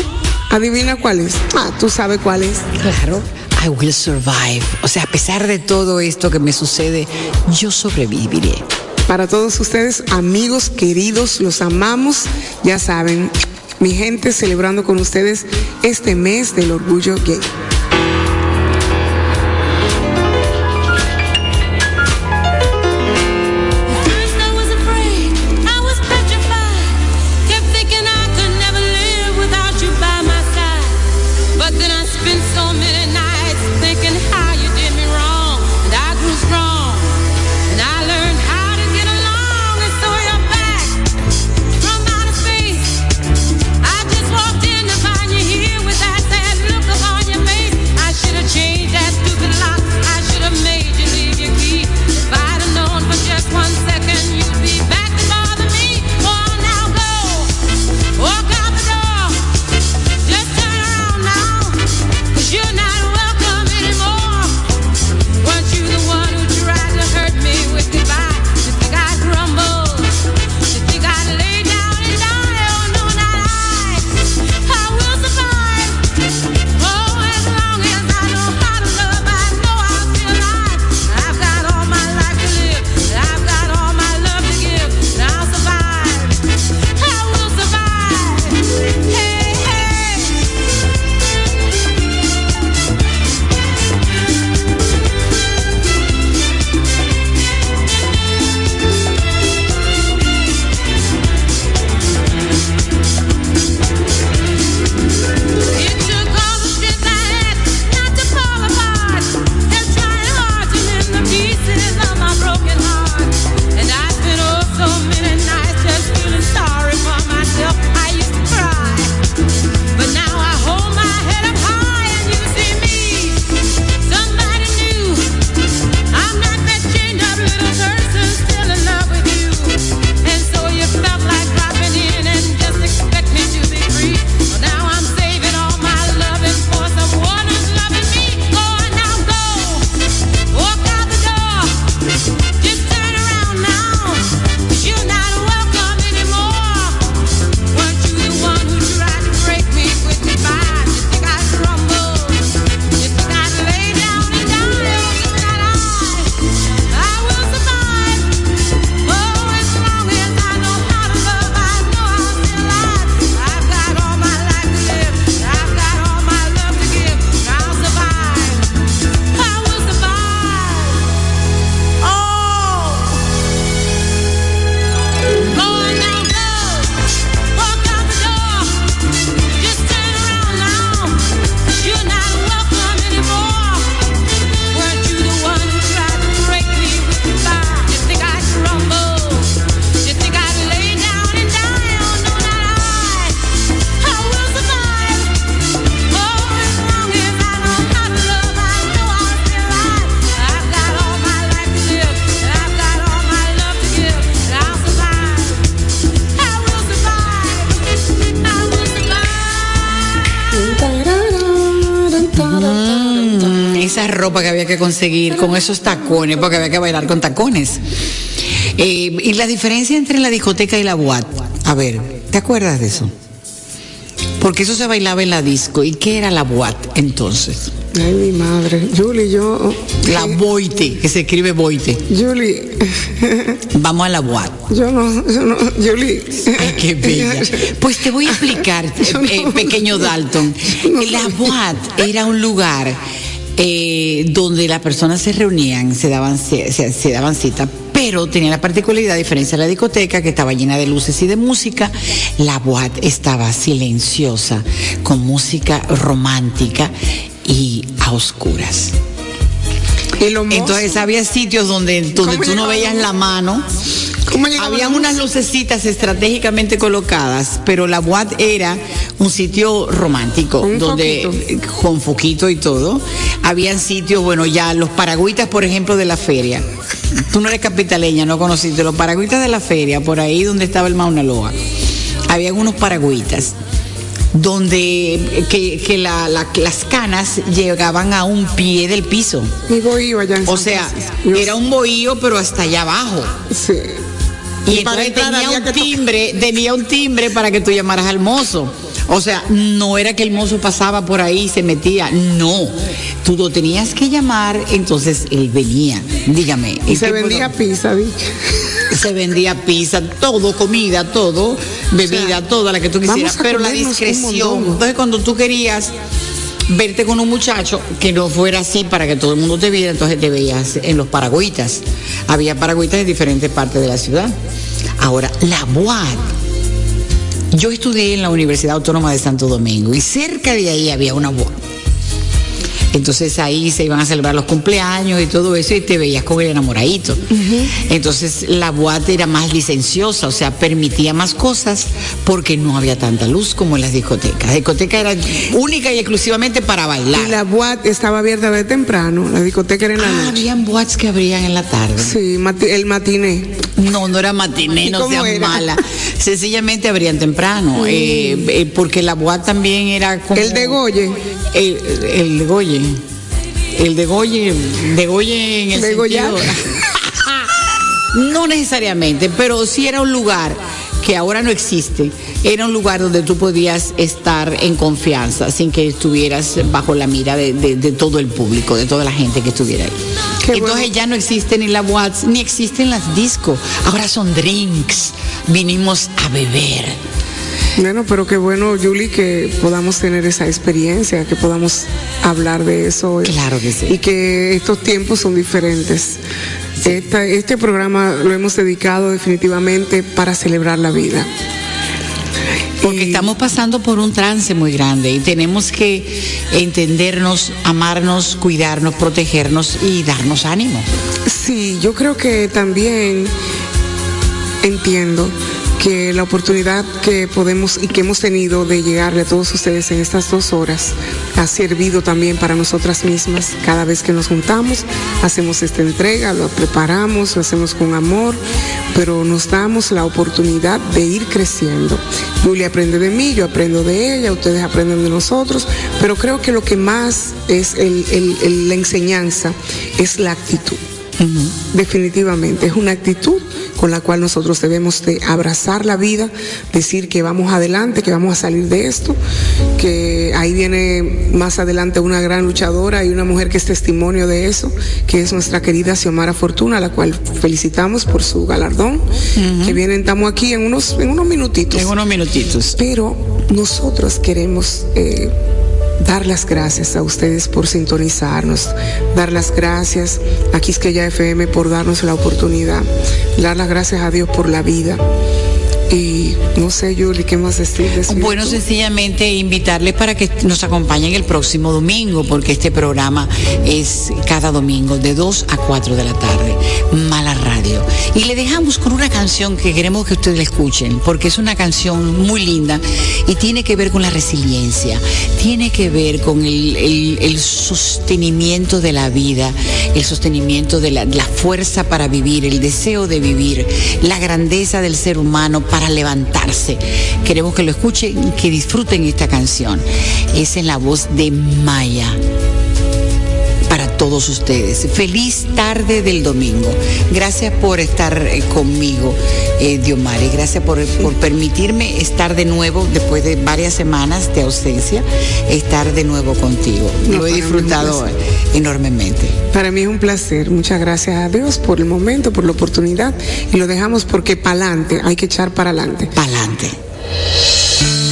adivina cuál es. Ah, tú sabes cuál es. Claro. I will survive. O sea, a pesar de todo esto que me sucede, yo sobreviviré. Para todos ustedes, amigos queridos, los amamos. Ya saben, mi gente celebrando con ustedes este mes del orgullo gay. Que había que conseguir con esos tacones, porque había que bailar con tacones. Eh, y la diferencia entre la discoteca y la boate. A ver, ¿te acuerdas de eso? Porque eso se bailaba en la disco. ¿Y qué era la boate entonces? Ay, mi madre. Julie, yo. La boite, que se escribe boite. Julie. Vamos a la boate. Yo no, yo no, Julie. Ay, qué bella. Pues te voy a explicar, eh, eh, pequeño Dalton. La boate era un lugar eh, donde las personas se reunían, se daban, se, daban cita pero tenía la particularidad, a diferencia de la discoteca, que estaba llena de luces y de música, la boat estaba silenciosa, con música romántica y a oscuras. Entonces había sitios donde, donde tú no veías la mano. Habían unas lucecitas estratégicamente colocadas, pero la boat era un sitio romántico, donde eh, con foquito y todo. Habían sitios, bueno, ya los paragüitas, por ejemplo, de la feria. Tú no eres capitaleña, no conociste los paragüitas de la feria, por ahí donde estaba el Mauna Loa. Habían unos paragüitas donde eh, que, que la- la- las canas llegaban a un pie del piso. Mi bohío allá en O sea, Francisco. era un bohío, pero hasta allá abajo. Sí. Y, Y para entonces entrar tenía había un que timbre, tenía un timbre para que tú llamaras al mozo. O sea, no era que el mozo pasaba por ahí y se metía, no. Tú lo tenías que llamar, entonces él venía. Dígame. Y ¿en se vendía puedo- pizza, dicho. se vendía pizza, todo, comida, todo, bebida, toda la que tú quisieras, pero la discreción. Entonces, cuando tú querías verte con un muchacho que no fuera así para que todo el mundo te viera, entonces te veías en los paragüitas. Había paragüitas en diferentes partes de la ciudad. Ahora, la boat. Yo estudié en la Universidad Autónoma de Santo Domingo y cerca de ahí había una boat. Entonces ahí se iban a celebrar los cumpleaños y todo eso y te veías con el enamoradito. Entonces la boate era más licenciosa, o sea, permitía más cosas porque no había tanta luz como en las discotecas. La discoteca era única y exclusivamente para bailar. Y la boat estaba abierta de temprano, la discoteca era en la Ah, noche. habían boats que abrían en la tarde. Sí, mati- el matiné. No, no era matiné, ¿Y no seas era? mala. Sencillamente abrían temprano, eh, eh, porque la boat también era como... El de Goye. El, el de Goye. El de Goye, de Goye en el Degollar. sentido... no necesariamente, pero sí era un lugar que ahora no existe. Era un lugar donde tú podías estar en confianza sin que estuvieras bajo la mira de, de- de todo el público, de toda la gente que estuviera ahí. Qué Entonces bueno. ya no existen ni las watts, ni existen las discos. Ahora son drinks. Vinimos a beber. Bueno, pero qué bueno, Julie, que podamos tener esa experiencia, que podamos hablar de eso. Claro que sí. Y que estos tiempos son diferentes. Esta- este programa lo hemos dedicado definitivamente para celebrar la vida. Porque Y- estamos pasando por un trance muy grande y tenemos que entendernos, amarnos, cuidarnos, protegernos y darnos ánimo. Sí, yo creo que también entiendo que la oportunidad que podemos y que hemos tenido de llegarle a todos ustedes en estas dos horas ha servido también para nosotras mismas. Cada vez que nos juntamos, hacemos esta entrega, lo preparamos, lo hacemos con amor, pero nos damos la oportunidad de ir creciendo. Julia aprende de mí, yo aprendo de ella, ustedes aprenden de nosotros, pero creo que lo que más es el- el- el- la enseñanza es la actitud. Definitivamente, es una actitud con la cual nosotros debemos de abrazar la vida, decir que vamos adelante, que vamos a salir de esto, que ahí viene más adelante una gran luchadora y una mujer que es testimonio de eso, que es nuestra querida Xiomara Fortuna, a la cual felicitamos por su galardón, que vienen, estamos aquí en unos, en unos minutitos. En unos minutitos. Pero nosotros queremos eh, dar las gracias a ustedes por sintonizarnos, dar las gracias a Quisqueya FM por darnos la oportunidad, dar las gracias a Dios por la vida. Y no sé, Yuli, ¿qué más decir? Bueno, sencillamente invitarles para que nos acompañen el próximo domingo, porque este programa es cada domingo de 2 a 4 de la tarde. Mala Y le dejamos con una canción que queremos que ustedes escuchen, porque es una canción muy linda y tiene que ver con la resiliencia, tiene que ver con el, el- el sostenimiento de la vida, el sostenimiento de la, la fuerza para vivir, el deseo de vivir, la grandeza del ser humano para levantarse. Queremos que lo escuchen, que disfruten esta canción. Es en la voz de Maya todos ustedes. Feliz tarde del domingo. Gracias por estar eh, conmigo, eh, Diomari. Gracias por, por permitirme estar de nuevo, después de varias semanas de ausencia, estar de nuevo contigo. No, Lo he para disfrutado enormemente. Para mí es un placer. Muchas gracias a Dios por el momento, por la oportunidad. Y lo dejamos porque para adelante, hay que echar para adelante. Pa'lante. Colombia,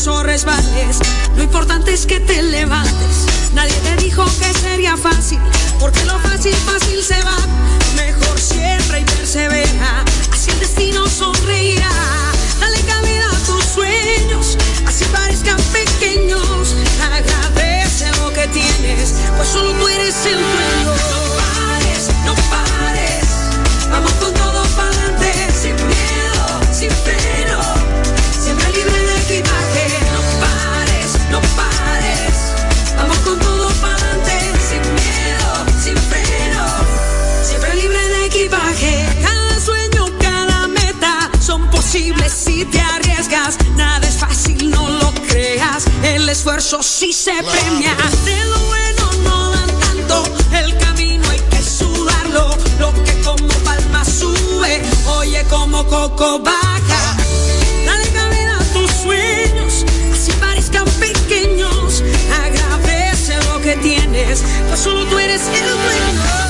caigas o resbales, lo importante es que te levantes. Nadie te dijo que sería fácil, porque lo fácil, fácil se va. Mejor siempre y persevera, así el destino sonreirá. Dale cabida a tus sueños, así parezcan pequeños. Agradece lo que tienes, pues solo tú eres el dueño. No pares, no pares, arriesgas. Nada es fácil, no lo creas. El esfuerzo sí se premia. De lo bueno no dan tanto. El camino hay que sudarlo. Lo que como palma sube, oye como coco baja. Dale cabida a tus sueños, así parezcan pequeños. Agradece lo que tienes, pues solo tú eres el dueño.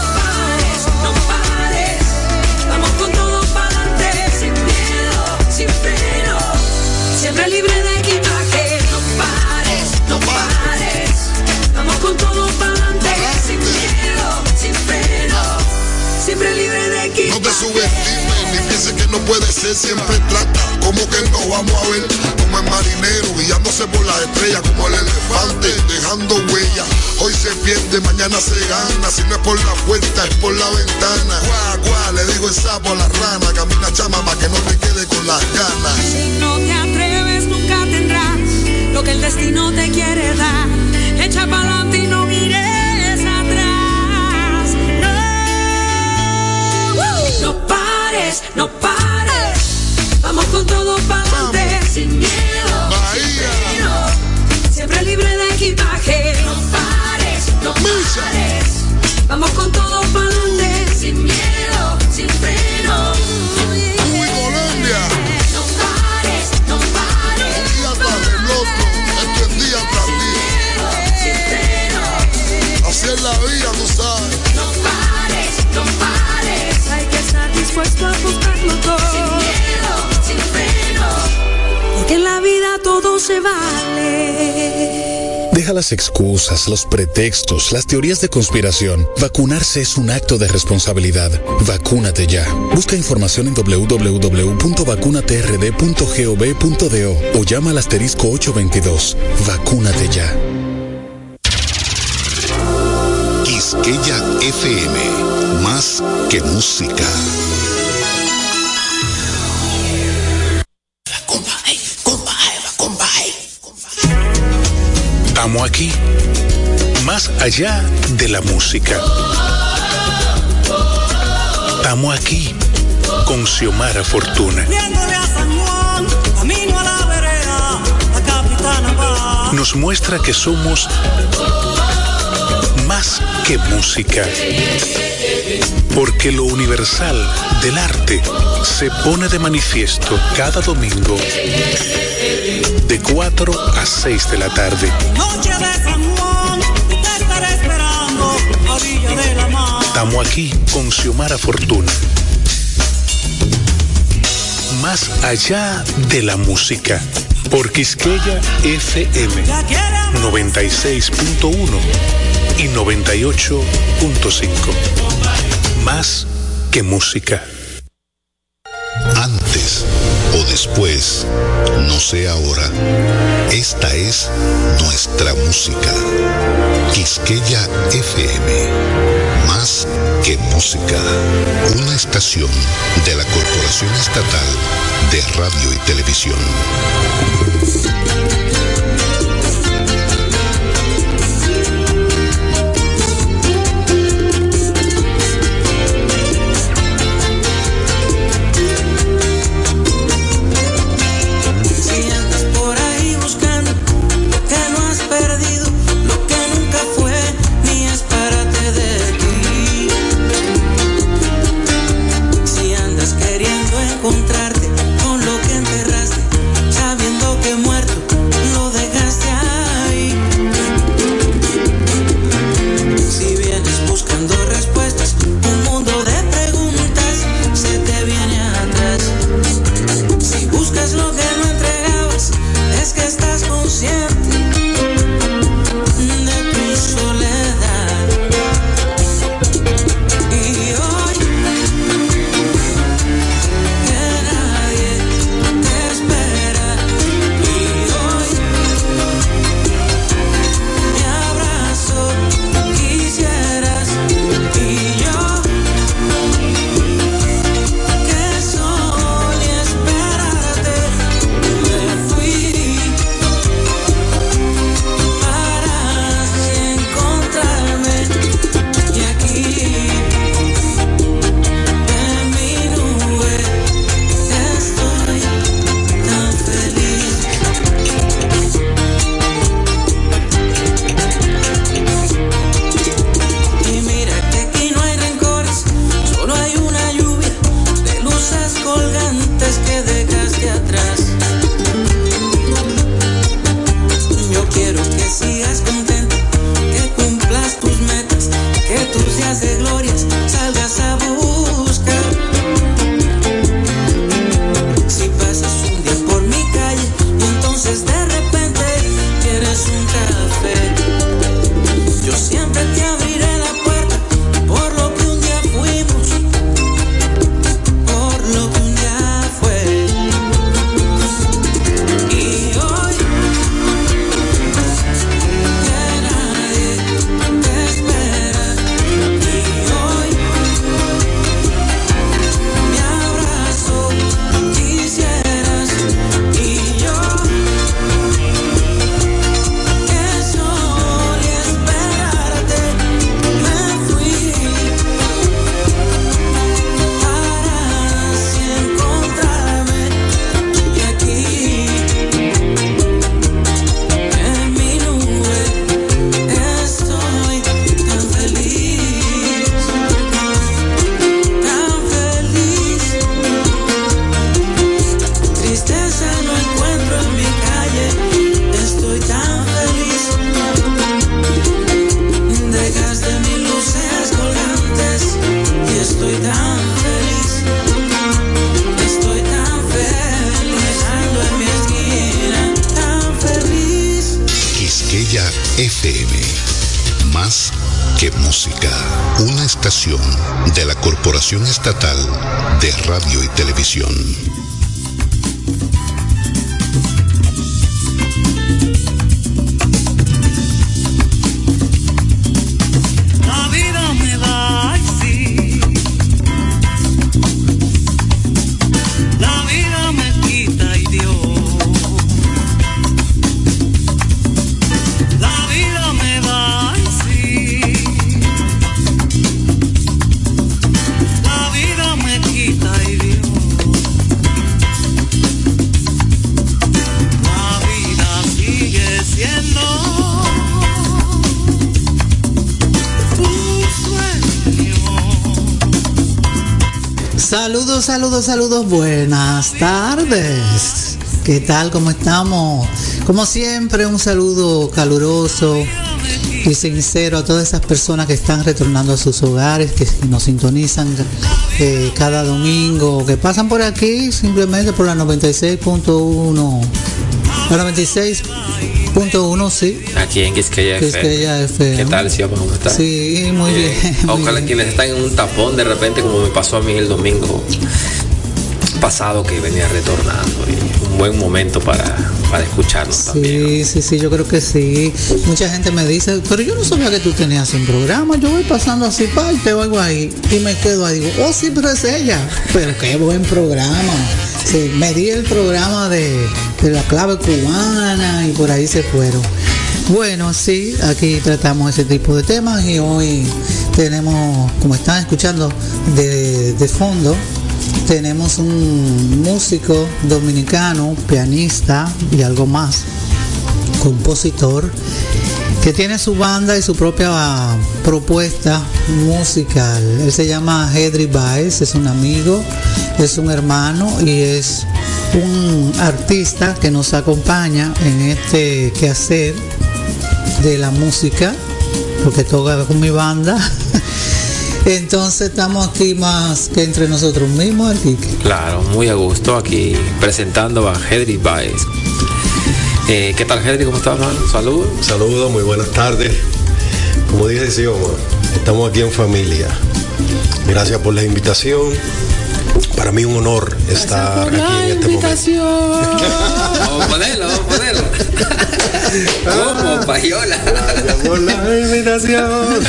No puede ser, siempre trata como que no vamos a ver como el marinero guiándose por las estrellas como el elefante dejando huella. Hoy se pierde, mañana se gana, si no es por la puerta es por la ventana. Guau, guau, le digo el sapo a la rana, camina chama para que no te quede con las ganas. Si no te atreves, nunca tendrás lo que el destino te quiere dar. Echa para adelante y no pares, no pares. Vamos con todo para adelante, sin miedo. sin freno. Siempre libre de equipaje. No pares, no pares. Vamos con todo para Las excusas, los pretextos, las teorías de conspiración. Vacunarse es un acto de responsabilidad. Vacúnate ya. Busca información en www.vacunatrd.gov.do o llama al asterisco 822. Vacúnate ya. Quisqueya FM, más que música. Estamos aquí, más allá de la música. Estamos aquí con Xiomara Fortuna. Nos muestra que somos más que música. Porque lo universal del arte se pone de manifiesto cada domingo de 4 a 6 de la tarde. Estamos aquí con Xiomara Fortuna. Más allá de la música. Por Quisqueya FM 96.1 y 98.5. Más que música. Antes o después, no sé ahora. Esta es nuestra música. Quisqueya FM. Más que música. Una estación de la Corporación Estatal de Radio y Televisión. Saludos, buenas tardes. ¿Qué tal? ¿Cómo estamos? Como siempre, un saludo caluroso y sincero a todas esas personas que están retornando a sus hogares, que nos sintonizan eh, cada domingo, que pasan por aquí simplemente por la 96.1. La 96.1, sí. Aquí en Quisqueya FM. Quisqueya FM. ¿Qué tal, Xioma? ¿Cómo estás? Sí, muy bien. muy Ojalá bien. quienes están en un tapón de repente, como me pasó a mí el domingo pasado que venía retornando. Y un buen momento para, para escucharnos también. Sí, sí, sí, yo creo que sí. Mucha gente me dice, pero yo no sabía que tú tenías un programa. Yo voy pasando así, pa, y te oigo ahí. Y me quedo ahí, digo, oh, sí, pero es ella. Pero qué buen programa. Sí, me di el programa de, de la clave cubana y por ahí se fueron. Bueno, sí, aquí tratamos ese tipo de temas y hoy tenemos, como están escuchando de, de fondo, tenemos un músico dominicano, pianista y algo más, compositor, que tiene su banda y su propia propuesta musical. Él se llama Hedry Baez, es un amigo, es un hermano y es un artista que nos acompaña en este quehacer de la música, porque toca con mi banda. Entonces estamos aquí más que entre nosotros mismos, Enrique. Claro, muy a gusto aquí presentando a Hedry Baez. Eh, ¿Qué tal, Hedry? ¿Cómo estás, hermano? Saludos. Saludos, muy buenas tardes. Como dije Xioma, estamos aquí en familia. Gracias por la invitación. Para mí un honor estar aquí en este momento. Vamos a ponerlo, vamos a ponerlo. ¿Cómo, payola? por la invitación.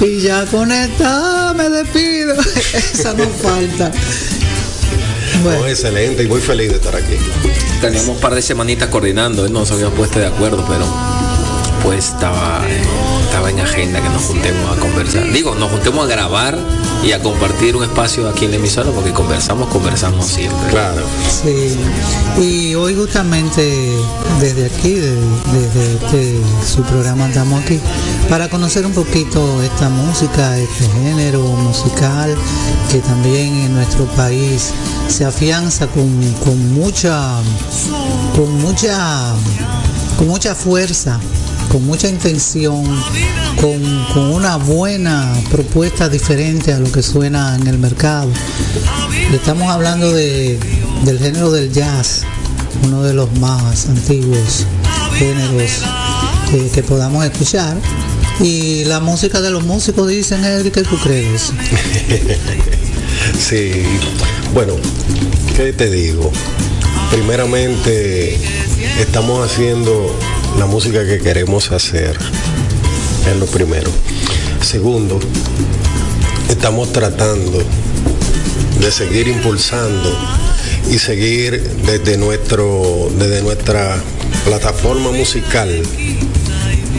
Y ya con esta me despido. Esa no falta. No, excelente y muy feliz de estar aquí. Teníamos un par de semanitas coordinando, no nos habíamos puesto de acuerdo, pero pues estaba, eh, estaba en agenda que nos juntemos a conversar. Digo, nos juntemos a grabar y a compartir un espacio aquí en la emisora porque conversamos, conversamos siempre. Claro. Sí. Y hoy justamente desde aquí, de- desde este, su programa andamos aquí para conocer un poquito esta música, este género musical que también en nuestro país se afianza con, con mucha con mucha con mucha fuerza con mucha intención, con, una buena propuesta diferente a lo que suena en el mercado. Estamos hablando de, del género del jazz, uno de los más antiguos géneros que, podamos escuchar. Y la música de los músicos dicen, Edric, ¿qué tú crees? Sí, bueno, ¿qué te digo? Primeramente, estamos haciendo la música que queremos hacer, es lo primero. Segundo, estamos tratando de seguir impulsando y seguir desde nuestro desde nuestra plataforma musical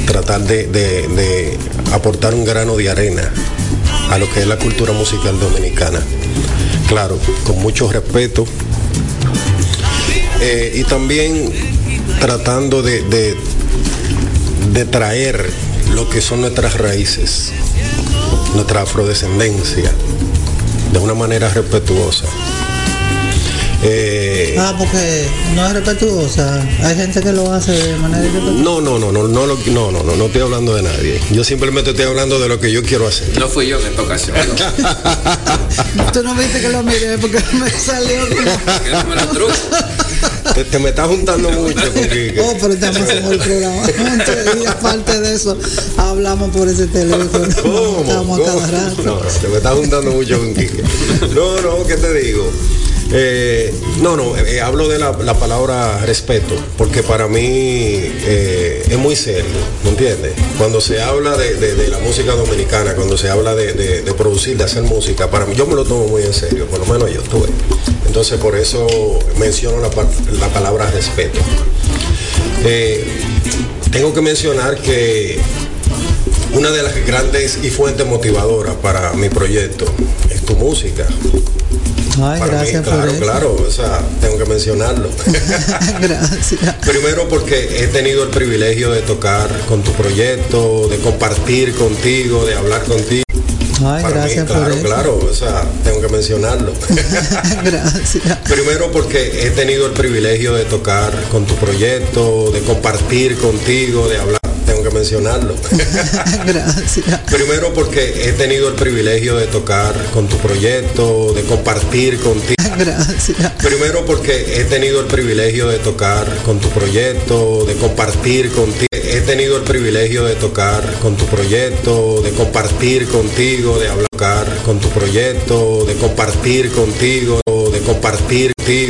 tratar de, aportar un grano de arena a lo que es la cultura musical dominicana. Claro, con mucho respeto. Eh, y también tratando de, de- de traer lo que son nuestras raíces, nuestra afrodescendencia, de una manera respetuosa. Eh, Ah, porque no es respetuosa. Hay gente que lo hace de manera irrespetuosa. no, no, no, no, no, lo- no, no, no, no estoy hablando de nadie. Yo simplemente estoy hablando de lo que yo quiero hacer. No fui yo en esta ocasión. Tú no viste que lo miré porque me salió. Te, te me estás juntando mucho con Quique. Oh, pero estamos haciendo el programa y aparte de eso, hablamos por ese teléfono. Estamos rato. No, no, te me estás juntando mucho con Quique. No, no, ¿qué te digo? Eh, no, no, eh, hablo de la, la palabra respeto, porque para mí eh, es muy serio, ¿me entiendes? Cuando se habla de, la música dominicana, cuando se habla de, producir, de hacer música, para mí yo me lo tomo muy en serio, por lo menos yo tuve. Entonces por eso menciono la, la palabra respeto. Eh, tengo que mencionar que una de las grandes y fuentes motivadoras para mi proyecto es tu música. Ay, Para gracias mí, claro, por eso. claro, o sea, tengo que mencionarlo. Gracias. Primero porque he tenido el privilegio de tocar con tu proyecto, de compartir contigo, de hablar contigo. Ay, Para gracias mí, claro, eso. claro, o sea, tengo que mencionarlo. Gracias. Primero porque he tenido el privilegio de tocar con tu proyecto, de compartir contigo, de hablar. Tengo que mencionarlo. Gracias. Primero porque he tenido el privilegio de tocar con tu proyecto, de compartir contigo. Gracias. Primero porque he tenido el privilegio de tocar con tu proyecto, de compartir contigo. He tenido el privilegio de tocar con tu proyecto, de compartir contigo, de hablar con tu proyecto, de compartir contigo, de compartir contigo.